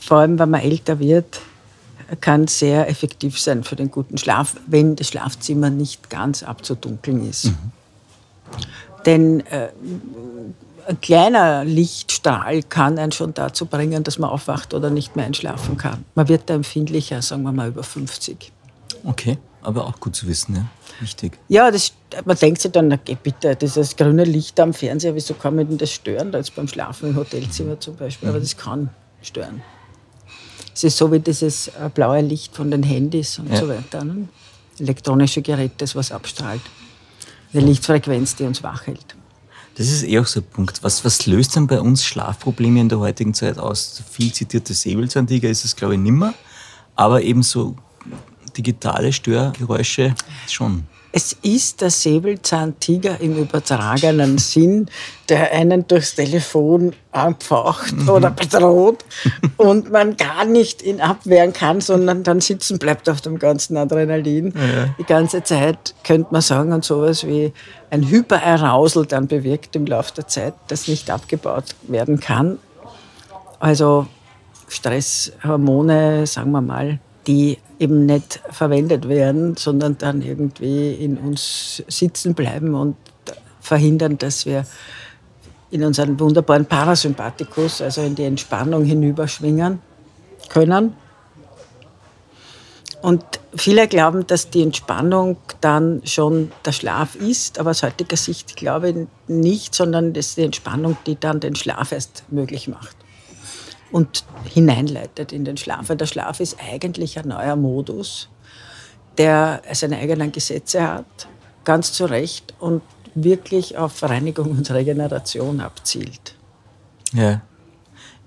vor allem wenn man älter wird, kann sehr effektiv sein für den guten Schlaf, wenn das Schlafzimmer nicht ganz abzudunkeln ist. Denn äh, ein kleiner Lichtstrahl kann einen schon dazu bringen, dass man aufwacht oder nicht mehr einschlafen kann. Man wird da empfindlicher, sagen wir mal über 50. Okay, aber auch gut zu wissen, ja. Wichtig. Ja, das man denkt sich dann, na geh bitte, dieses grüne Licht am Fernseher, wieso kann man denn das stören? Da jetzt beim Schlafen im Hotelzimmer zum Beispiel, aber das kann stören. Es ist so wie dieses äh, blaue Licht von den Handys und Ja. so weiter. Ne? Elektronische Geräte, das was abstrahlt. Eine Lichtfrequenz, die uns wach hält. Das ist eh auch so ein Punkt. Was, was löst denn bei uns Schlafprobleme in der heutigen Zeit aus? Viel zitierte Säbelzahntiger ist es, glaube ich, nimmer. Aber eben so digitale Störgeräusche schon. Es ist der Säbelzahntiger im übertragenen Sinn, der einen durchs Telefon anpfaucht oder bedroht und man gar nicht ihn abwehren kann, sondern dann sitzen bleibt auf dem ganzen Adrenalin. Die ganze Zeit könnte man sagen und sowas wie ein Hyperarousal dann bewirkt im Laufe der Zeit, das nicht abgebaut werden kann. Also Stresshormone, sagen wir mal, die eben nicht verwendet werden, sondern dann irgendwie in uns sitzen bleiben und verhindern, dass wir in unseren wunderbaren Parasympathikus, also in die Entspannung hinüberschwingen können. Und viele glauben, dass die Entspannung dann schon der Schlaf ist, aber aus heutiger Sicht glaube ich nicht, sondern das ist die Entspannung, die dann den Schlaf erst möglich macht und hineinleitet in den Schlaf. Weil der Schlaf ist eigentlich ein neuer Modus, der seine eigenen Gesetze hat, ganz zu Recht und wirklich auf Reinigung und Regeneration abzielt. Ja.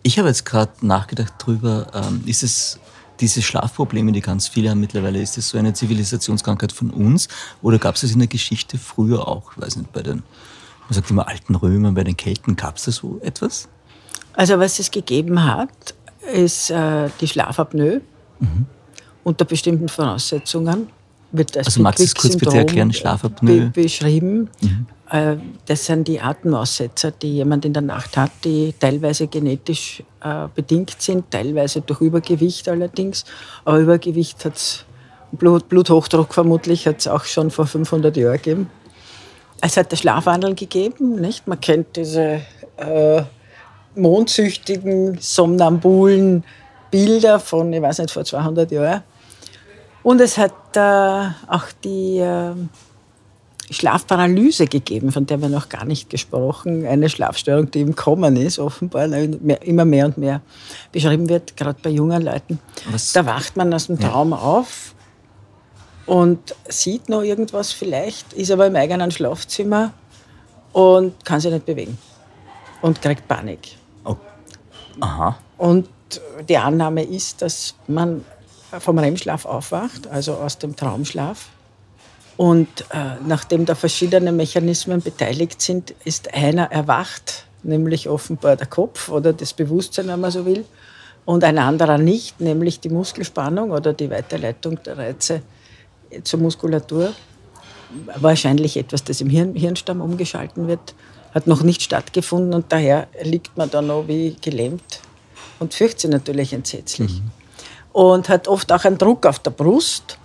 Ich habe jetzt gerade nachgedacht drüber, ähm, ist es diese Schlafprobleme, die ganz viele haben mittlerweile, ist das so eine Zivilisationskrankheit von uns oder gab es das in der Geschichte früher auch? Ich weiß nicht, bei den, man sagt immer alten Römern, bei den Kelten, gab es da so etwas? Also was es gegeben hat, ist äh, die Schlafapnoe. Unter bestimmten Voraussetzungen wird das Also magst du es kurz bitte erklären, Schlafapnoe? Be beschrieben. Äh, das sind die Atemaussetzer, die jemand in der Nacht hat, die teilweise genetisch äh, bedingt sind, teilweise durch Übergewicht allerdings. Aber Übergewicht hat es, Blut, Bluthochdruck vermutlich hat es auch schon vor 500 Jahren gegeben. Es hat der Schlafwandel gegeben, nicht? Man kennt diese äh, mondsüchtigen, somnambulen Bilder von, ich weiß nicht, vor 200 Jahren. Und es hat äh, auch die äh, Schlafparalyse gegeben, von der wir noch gar nicht gesprochen. Eine Schlafstörung, die im Kommen ist, offenbar mehr, immer mehr und mehr beschrieben wird, gerade bei jungen Leuten. Was- Da wacht man aus dem Traum auf und sieht noch irgendwas vielleicht, ist aber im eigenen Schlafzimmer und kann sich nicht bewegen und kriegt Panik. Aha. Und die Annahme ist, dass man vom REM-Schlaf aufwacht, also aus dem Traumschlaf. Und äh, nachdem da verschiedene Mechanismen beteiligt sind, ist einer erwacht, nämlich offenbar der Kopf oder das Bewusstsein, wenn man so will, und ein anderer nicht, nämlich die Muskelspannung oder die Weiterleitung der Reize zur Muskulatur. Wahrscheinlich etwas, das im Hirn, Hirnstamm umgeschalten wird, hat noch nicht stattgefunden und daher liegt man da noch wie gelähmt und fürchtet sich natürlich entsetzlich. Und hat oft auch einen Druck auf der Brust.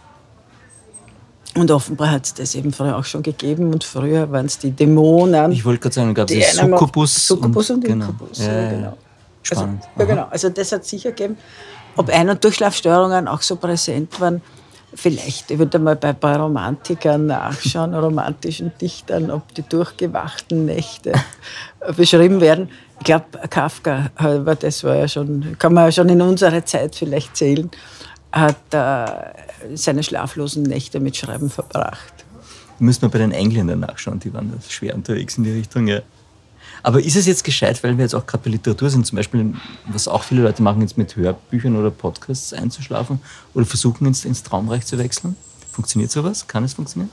Und offenbar hat es das eben früher auch schon gegeben. Und früher waren es die Dämonen. Ich wollte gerade sagen, gab es Succubus. Succubus und, genau. Inkubus. Ja, Ja, ja, genau. Spannend. Also, ja, genau. Also das hat sicher gegeben. Ob Ein- und Durchschlafstörungen auch so präsent waren, vielleicht. Ich würde mal bei ein paar Romantikern nachschauen, romantischen Dichtern, ob die durchgewachten Nächte (laughs) beschrieben werden. Ich glaube, Kafka, aber das war ja schon, kann man ja schon in unsere Zeit vielleicht zählen, hat äh, seine schlaflosen Nächte mit Schreiben verbracht. Müssen wir bei den Engländern nachschauen, die waren schwer unterwegs in die Richtung, ja. Aber ist es jetzt gescheit, weil wir jetzt auch gerade bei Literatur sind, zum Beispiel, was auch viele Leute machen, jetzt mit Hörbüchern oder Podcasts einzuschlafen oder versuchen ins, ins Traumreich zu wechseln? Funktioniert sowas? Kann es funktionieren?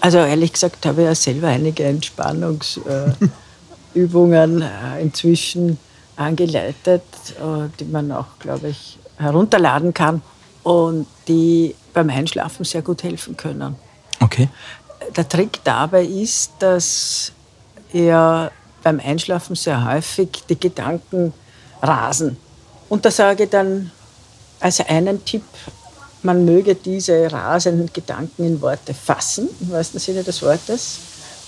Also ehrlich gesagt habe ich ja selber einige Entspannungsübungen (laughs) äh, inzwischen angeleitet, äh, die man auch, glaube ich, herunterladen kann und die beim Einschlafen sehr gut helfen können. Okay. Der Trick dabei ist, dass er beim Einschlafen sehr häufig die Gedanken rasen. Und da sage ich dann als einen Tipp, man möge diese rasenden Gedanken in Worte fassen, im wahrsten Sinne des Wortes,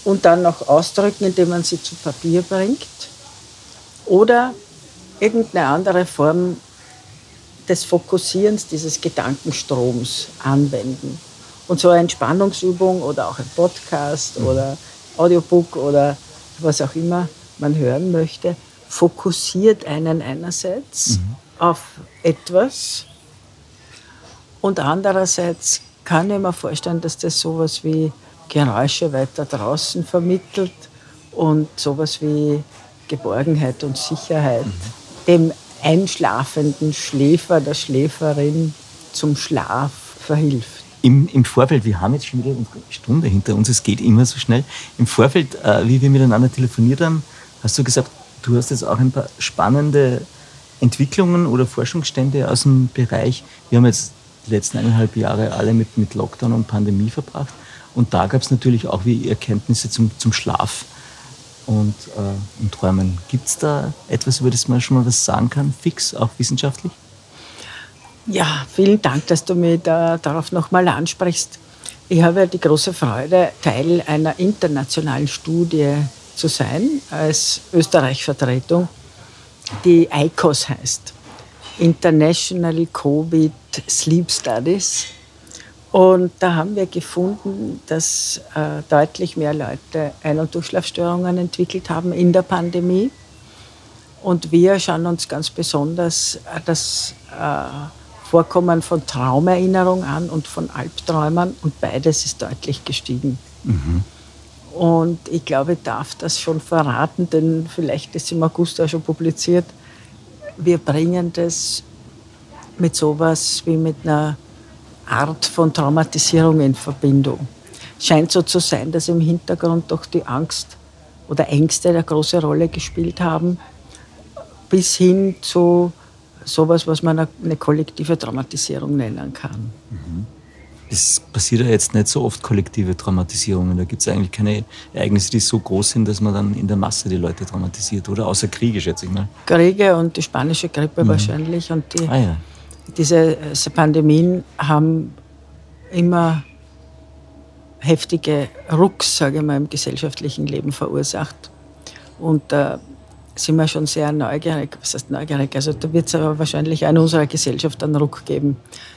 und dann noch ausdrücken, indem man sie zu Papier bringt. Oder irgendeine andere Form des Fokussierens dieses Gedankenstroms anwenden. Und so eine Entspannungsübung oder auch ein Podcast mhm. oder Audiobook oder was auch immer man hören möchte, fokussiert einen einerseits mhm. auf etwas und andererseits kann ich mir vorstellen, dass das sowas wie Geräusche weiter draußen vermittelt und sowas wie Geborgenheit und Sicherheit mhm. dem einschlafenden Schläfer, der Schläferin zum Schlaf verhilft. Im, Im Vorfeld, wir haben jetzt schon wieder eine Stunde hinter uns, es geht immer so schnell. Im Vorfeld, äh, wie wir miteinander telefoniert haben, hast du gesagt, du hast jetzt auch ein paar spannende Entwicklungen oder Forschungsstände aus dem Bereich. Wir haben jetzt die letzten eineinhalb Jahre alle mit, mit Lockdown und Pandemie verbracht. Und da gab es natürlich auch wie Erkenntnisse zum, zum Schlaf und, äh, und Träumen. Gibt es da etwas, über das man schon mal was sagen kann, fix, auch wissenschaftlich? Ja, vielen Dank, dass du mich da, darauf nochmal ansprichst. Ich habe die große Freude, Teil einer internationalen Studie zu sein, als Österreich-Vertretung, die ICOS heißt. International Covid Sleep Studies. Und da haben wir gefunden, dass äh, deutlich mehr Leute Ein- und Durchschlafstörungen entwickelt haben in der Pandemie. Und wir schauen uns ganz besonders äh, das äh, Vorkommen von Traumerinnerung an und von Albträumen. Und beides ist deutlich gestiegen. Mhm. Und ich glaube, ich darf das schon verraten, denn vielleicht ist im August auch schon publiziert. Wir bringen das mit sowas wie mit einer Art von Traumatisierung in Verbindung. Scheint so zu sein, dass im Hintergrund doch die Angst oder Ängste eine große Rolle gespielt haben, bis hin zu sowas, was man eine kollektive Traumatisierung nennen kann. Mhm. Es passiert ja jetzt nicht so oft kollektive Traumatisierungen. Da gibt es eigentlich keine Ereignisse, die so groß sind, dass man dann in der Masse die Leute traumatisiert, oder? Außer Kriege, schätze ich mal. Kriege und die spanische Grippe mhm. wahrscheinlich. Und die, ah, ja. diese äh, Pandemien haben immer heftige Rucks, sage ich mal, im gesellschaftlichen Leben verursacht. Und da sind wir schon sehr neugierig. Was heißt neugierig? Also da wird es aber wahrscheinlich auch in unserer Gesellschaft einen Ruck geben.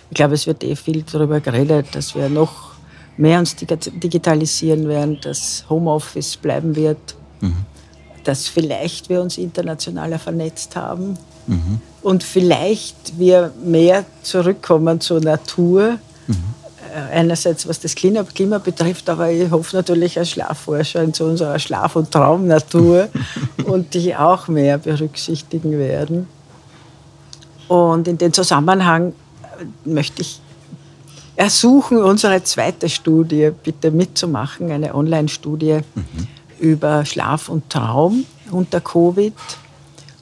Ich glaube, es wird eh viel darüber geredet, dass wir noch mehr uns digitalisieren werden, dass Homeoffice bleiben wird, mhm. dass vielleicht wir uns internationaler vernetzt haben mhm. und vielleicht wir mehr zurückkommen zur Natur. Äh, einerseits was das Klima, Klima betrifft, aber ich hoffe natürlich als Schlafforscher zu unserer Schlaf- und Traumnatur (laughs) und die auch mehr berücksichtigen werden. Und in dem Zusammenhang äh, möchte ich ersuchen, unsere zweite Studie bitte mitzumachen, eine Online-Studie mhm. über Schlaf und Traum unter Covid,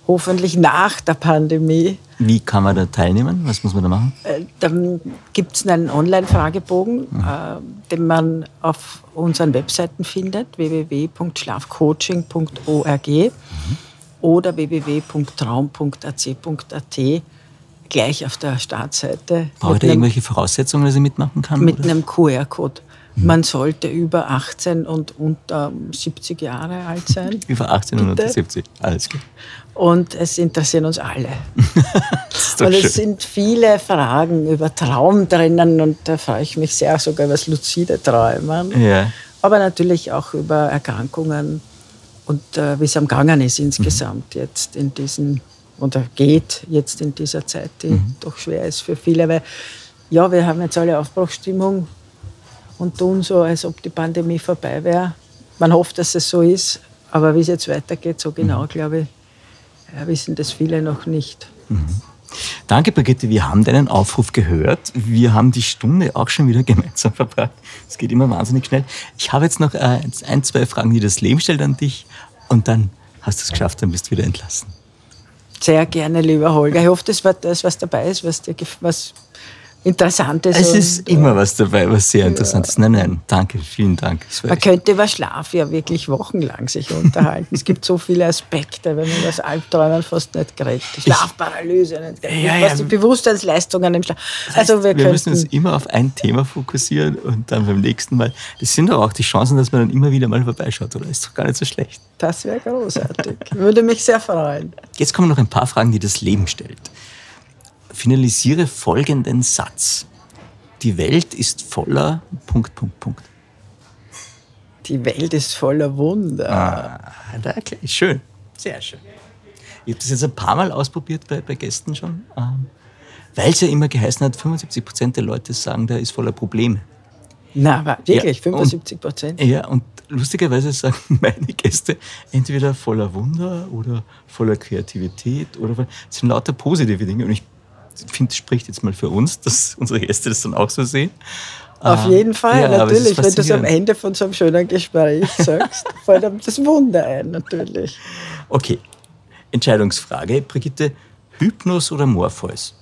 hoffentlich nach der Pandemie wie kann man da teilnehmen? Was muss man da machen? Äh, dann gibt es einen Online-Fragebogen, mhm. äh, den man auf unseren Webseiten findet, www.schlafcoaching.org mhm. oder www.traum.ac.at, gleich auf der Startseite. Braucht ihr irgendwelche Voraussetzungen, dass ich mitmachen kann? Mit oder? einem QR-Code. Mhm. Man sollte über 18 und unter 70 Jahre alt sein. über 18 bitte. und unter 70, alles klar. Und es interessieren uns alle. (laughs) und es sind viele Fragen über Traum drinnen und da freue ich mich sehr sogar über das luzide Träumen. Ja. Aber natürlich auch über Erkrankungen und äh, wie es am Gangen ist insgesamt mhm. jetzt in diesen, oder geht jetzt in dieser Zeit, die mhm. doch schwer ist für viele. Weil ja, wir haben jetzt alle Aufbruchsstimmung und tun so, als ob die Pandemie vorbei wäre. Man hofft, dass es so ist, aber wie es jetzt weitergeht, so genau, mhm. glaube ich, ja, wissen das viele noch nicht. Mhm. Danke, Brigitte. Wir haben deinen Aufruf gehört. Wir haben die Stunde auch schon wieder (laughs) gemeinsam verbracht. Es geht immer wahnsinnig schnell. Ich habe jetzt noch äh, ein, zwei Fragen, die das Leben stellt an dich. Und dann hast du es geschafft, dann bist du wieder entlassen. Sehr gerne, lieber Holger. Ich hoffe, das war das, was dabei ist, was, dir, was Interessantes. Es ist immer was dabei, was sehr interessant ist. Nein, nein, danke, vielen Dank. Man könnte über Schlaf ja wirklich wochenlang sich unterhalten. es gibt so viele Aspekte, wenn man das Albträumen fast nicht kriegt. Schlafparalyse, nicht kriegt. Ja, ja, was die Bewusstseinsleistungen im Schlaf. Also wir, wir müssen uns immer auf ein Thema fokussieren und dann beim nächsten Mal. Das sind doch auch die Chancen, dass man dann immer wieder mal vorbeischaut, oder? Ist doch gar nicht so schlecht. Das wäre großartig. Würde mich sehr freuen. Jetzt kommen noch ein paar Fragen, die das Leben stellt finalisiere folgenden Satz. Die Welt ist voller Punkt, Punkt, Punkt. Die Welt ist voller Wunder. Ah, da, schön. Sehr schön. Ich habe das jetzt ein paar Mal ausprobiert bei, bei Gästen schon, ähm, weil es ja immer geheißen hat, 75 Prozent der Leute sagen, da ist voller Probleme. Na, aber wirklich, Ja, 75 Prozent? Ja, und lustigerweise sagen (laughs) meine Gäste entweder voller Wunder oder voller Kreativität oder es sind lauter positive Dinge. Und ich finde, das spricht jetzt mal für uns, dass unsere Gäste das dann auch so sehen. Auf Ah, jeden Fall, ja, natürlich. Wenn du es am. Ende von so einem schönen Gespräch (laughs) sagst, fällt einem das Wunder ein, natürlich. Okay, Entscheidungsfrage. Brigitte, Hypnos oder Morpheus?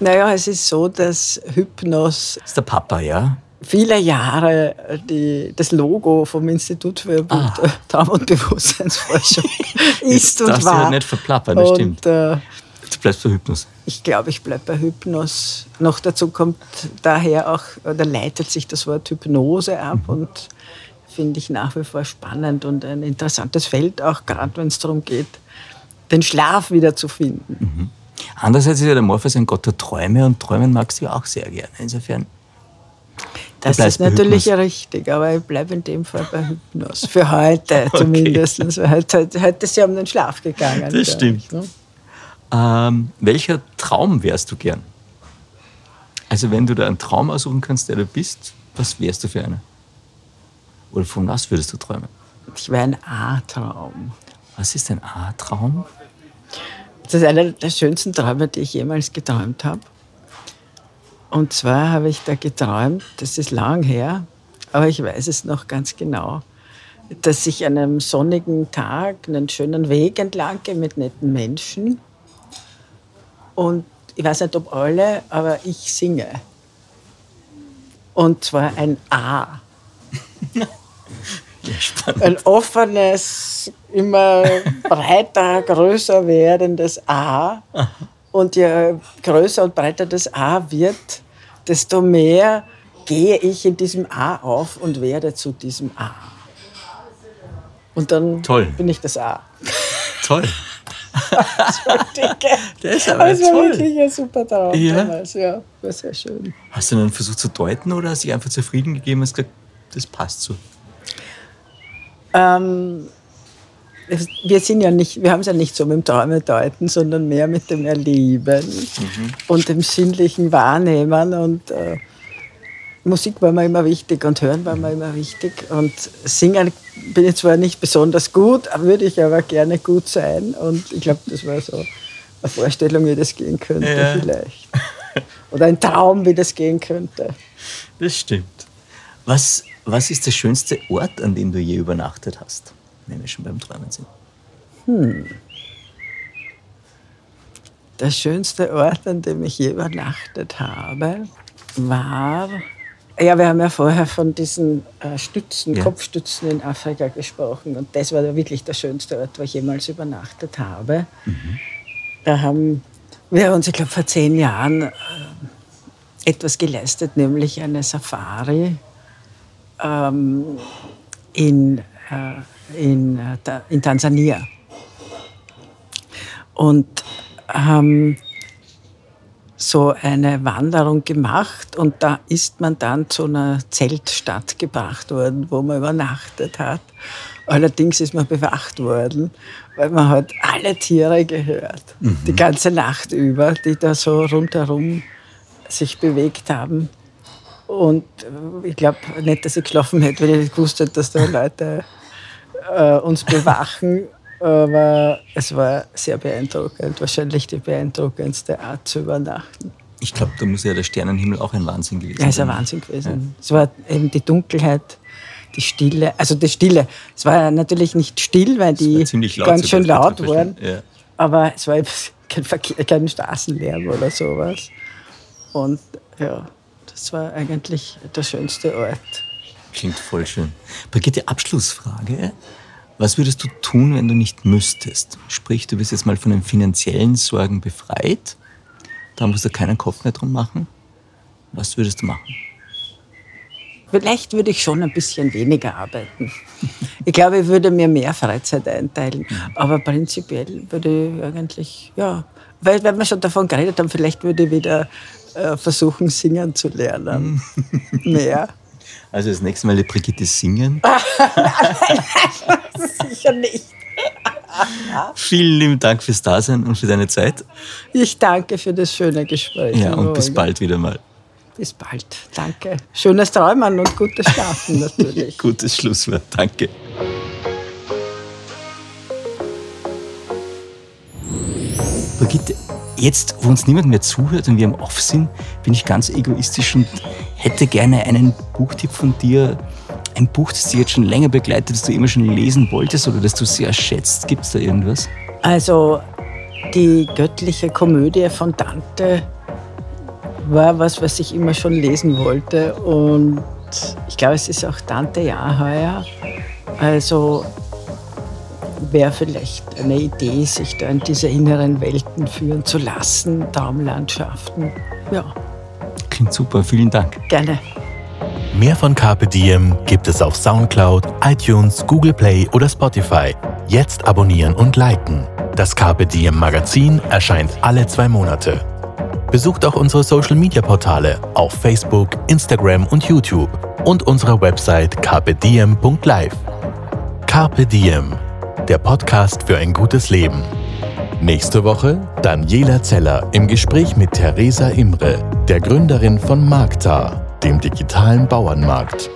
Naja, es ist so, dass Hypnos Das ist der Papa, ja? viele Jahre die, das Logo vom Institut für Ah. Traum- und Bewusstseinsforschung (laughs) ist Jetzt und war. ja nicht verplappern, das stimmt. und, äh, Du bleibst bei Hypnos. Ich glaube, ich bleibe bei Hypnos. Noch dazu kommt daher auch, oder leitet sich das Wort Hypnose ab Mhm. und finde ich nach wie vor spannend und ein interessantes Feld, auch gerade wenn es darum geht, den Schlaf wieder zu finden. Mhm. Andererseits ist ja der Morpheus ein Gott der Träume und träumen magst du ja auch sehr gerne. Insofern. Das ist natürlich Hypnos. richtig, aber ich bleibe in dem Fall bei Hypnos. Für heute (laughs) zumindest. Weil Heute, heute, heute ist ja um den Schlaf gegangen. Das stimmt. ne? Ähm, welcher Traum wärst du gern? Also, wenn du da einen Traum aussuchen kannst, der du bist, was wärst du für einer? Oder von was würdest du träumen? Ich wäre ein A-Traum. Was ist ein A-Traum? Das ist einer der schönsten Träume, die ich jemals geträumt habe. Und zwar habe ich da geträumt, das ist lang her, aber ich weiß es noch ganz genau, dass ich an einem sonnigen Tag einen schönen Weg entlang gehe mit netten Menschen. Und ich weiß nicht, ob alle, aber ich singe. Und zwar ein A. (laughs) Ja, ein offenes, immer breiter, größer werdendes A. Und je größer und breiter das A wird, desto mehr gehe ich in diesem A auf und werde zu diesem A. Und dann Toll. bin ich das A. Toll. (laughs) Der ist aber Das war toll. wirklich ein super Traum Ja? damals. Ja, war sehr schön. Hast du dann versucht zu deuten oder hast du dich einfach zufrieden gegeben und hast gesagt, das passt so? Ähm, wir sind ja nicht, wir haben es ja nicht so mit dem Träume deuten, sondern mehr mit dem Erleben und dem sinnlichen Wahrnehmen und äh, Musik war mir immer wichtig und Hören war mir immer wichtig und Singen bin ich zwar nicht besonders gut, würde ich aber gerne gut sein und ich glaube, das war so eine Vorstellung, wie das gehen könnte Ja. vielleicht. Oder ein Traum, wie das gehen könnte. Das stimmt. Was, was ist der schönste Ort, an dem du je übernachtet hast? Wenn wir schon beim Träumen sind. Der schönste Ort, an dem ich je übernachtet habe, war. Ja, wir haben ja vorher von diesen äh, Stützen, Ja. Kopfstützen in Afrika gesprochen. Und das war wirklich der schönste Ort, wo ich jemals übernachtet habe. Da haben wir uns, ich glaube, vor zehn Jahren äh, etwas geleistet, nämlich eine Safari ähm, in, äh, in, äh, in Tansania und haben so eine Wanderung gemacht und da ist man dann zu einer Zeltstadt gebracht worden, wo man übernachtet hat. Allerdings ist man bewacht worden, weil man hat alle Tiere gehört, die ganze Nacht über, die da so rundherum sich bewegt haben. Und äh, ich glaube nicht, dass ich geschlafen hätte, wenn ich nicht gewusst hätte, dass da Leute äh, uns bewachen. Aber es war sehr beeindruckend, wahrscheinlich die beeindruckendste Art zu übernachten. Ich glaube, da muss ja der Sternenhimmel auch ein Wahnsinn gewesen Ja, es ist sein. ein Wahnsinn gewesen. Es war eben die Dunkelheit, die Stille, also die Stille. Es war natürlich nicht still, weil die ganz schön laut waren. ja. Aber es war eben (laughs) kein, Verkehr, kein Straßenlärm oder sowas. Und ja, das war eigentlich der schönste Ort. Klingt voll schön. Brigitte, Abschlussfrage. Was würdest du tun, wenn du nicht müsstest? Sprich, du bist jetzt mal von den finanziellen Sorgen befreit. Da musst du keinen Kopf mehr drum machen. Was würdest du machen? Vielleicht würde ich schon ein bisschen weniger arbeiten. Ich glaube, ich würde mir mehr Freizeit einteilen. Aber prinzipiell würde ich eigentlich, ja, weil, weil wir schon davon geredet haben, vielleicht würde ich wieder äh, versuchen, singen zu lernen. Mehr. (laughs) Also das nächste Mal die Brigitte singen. (laughs) (laughs) Sicher nicht. (laughs) Vielen lieben Dank fürs Dasein und für deine Zeit. Ich danke für das schöne Gespräch. Ja, und bis bald wieder mal. Bis bald. Danke. Schönes Träumen und gutes Schlafen (laughs) natürlich. Gutes Schlusswort. Danke. Brigitte, jetzt, wo uns niemand mehr zuhört und wir am Off sind, bin ich ganz egoistisch und hätte gerne einen Buchtipp von dir. Ein Buch, das dich jetzt schon länger begleitet, das du immer schon lesen wolltest oder das du sehr schätzt. Gibt es da irgendwas? Also die göttliche Komödie von Dante war was, was ich immer schon lesen wollte. Und ich glaube, es ist auch Dante ja heuer. Also wäre vielleicht eine Idee, sich da in diese inneren Welten führen zu lassen, Traumlandschaften. Ja, Klingt super, vielen Dank. gerne. Mehr von Carpe Diem gibt es auf Soundcloud, iTunes, Google Play oder Spotify. Jetzt abonnieren und liken. Das Carpe Diem Magazin erscheint alle zwei Monate. Besucht auch unsere Social Media Portale auf Facebook, Instagram und YouTube und unsere Website carpediem.live. Carpe Diem, der Podcast für ein gutes Leben. Nächste Woche Daniela Zeller im Gespräch mit Theresa Imre, der Gründerin von Marktar, dem digitalen Bauernmarkt.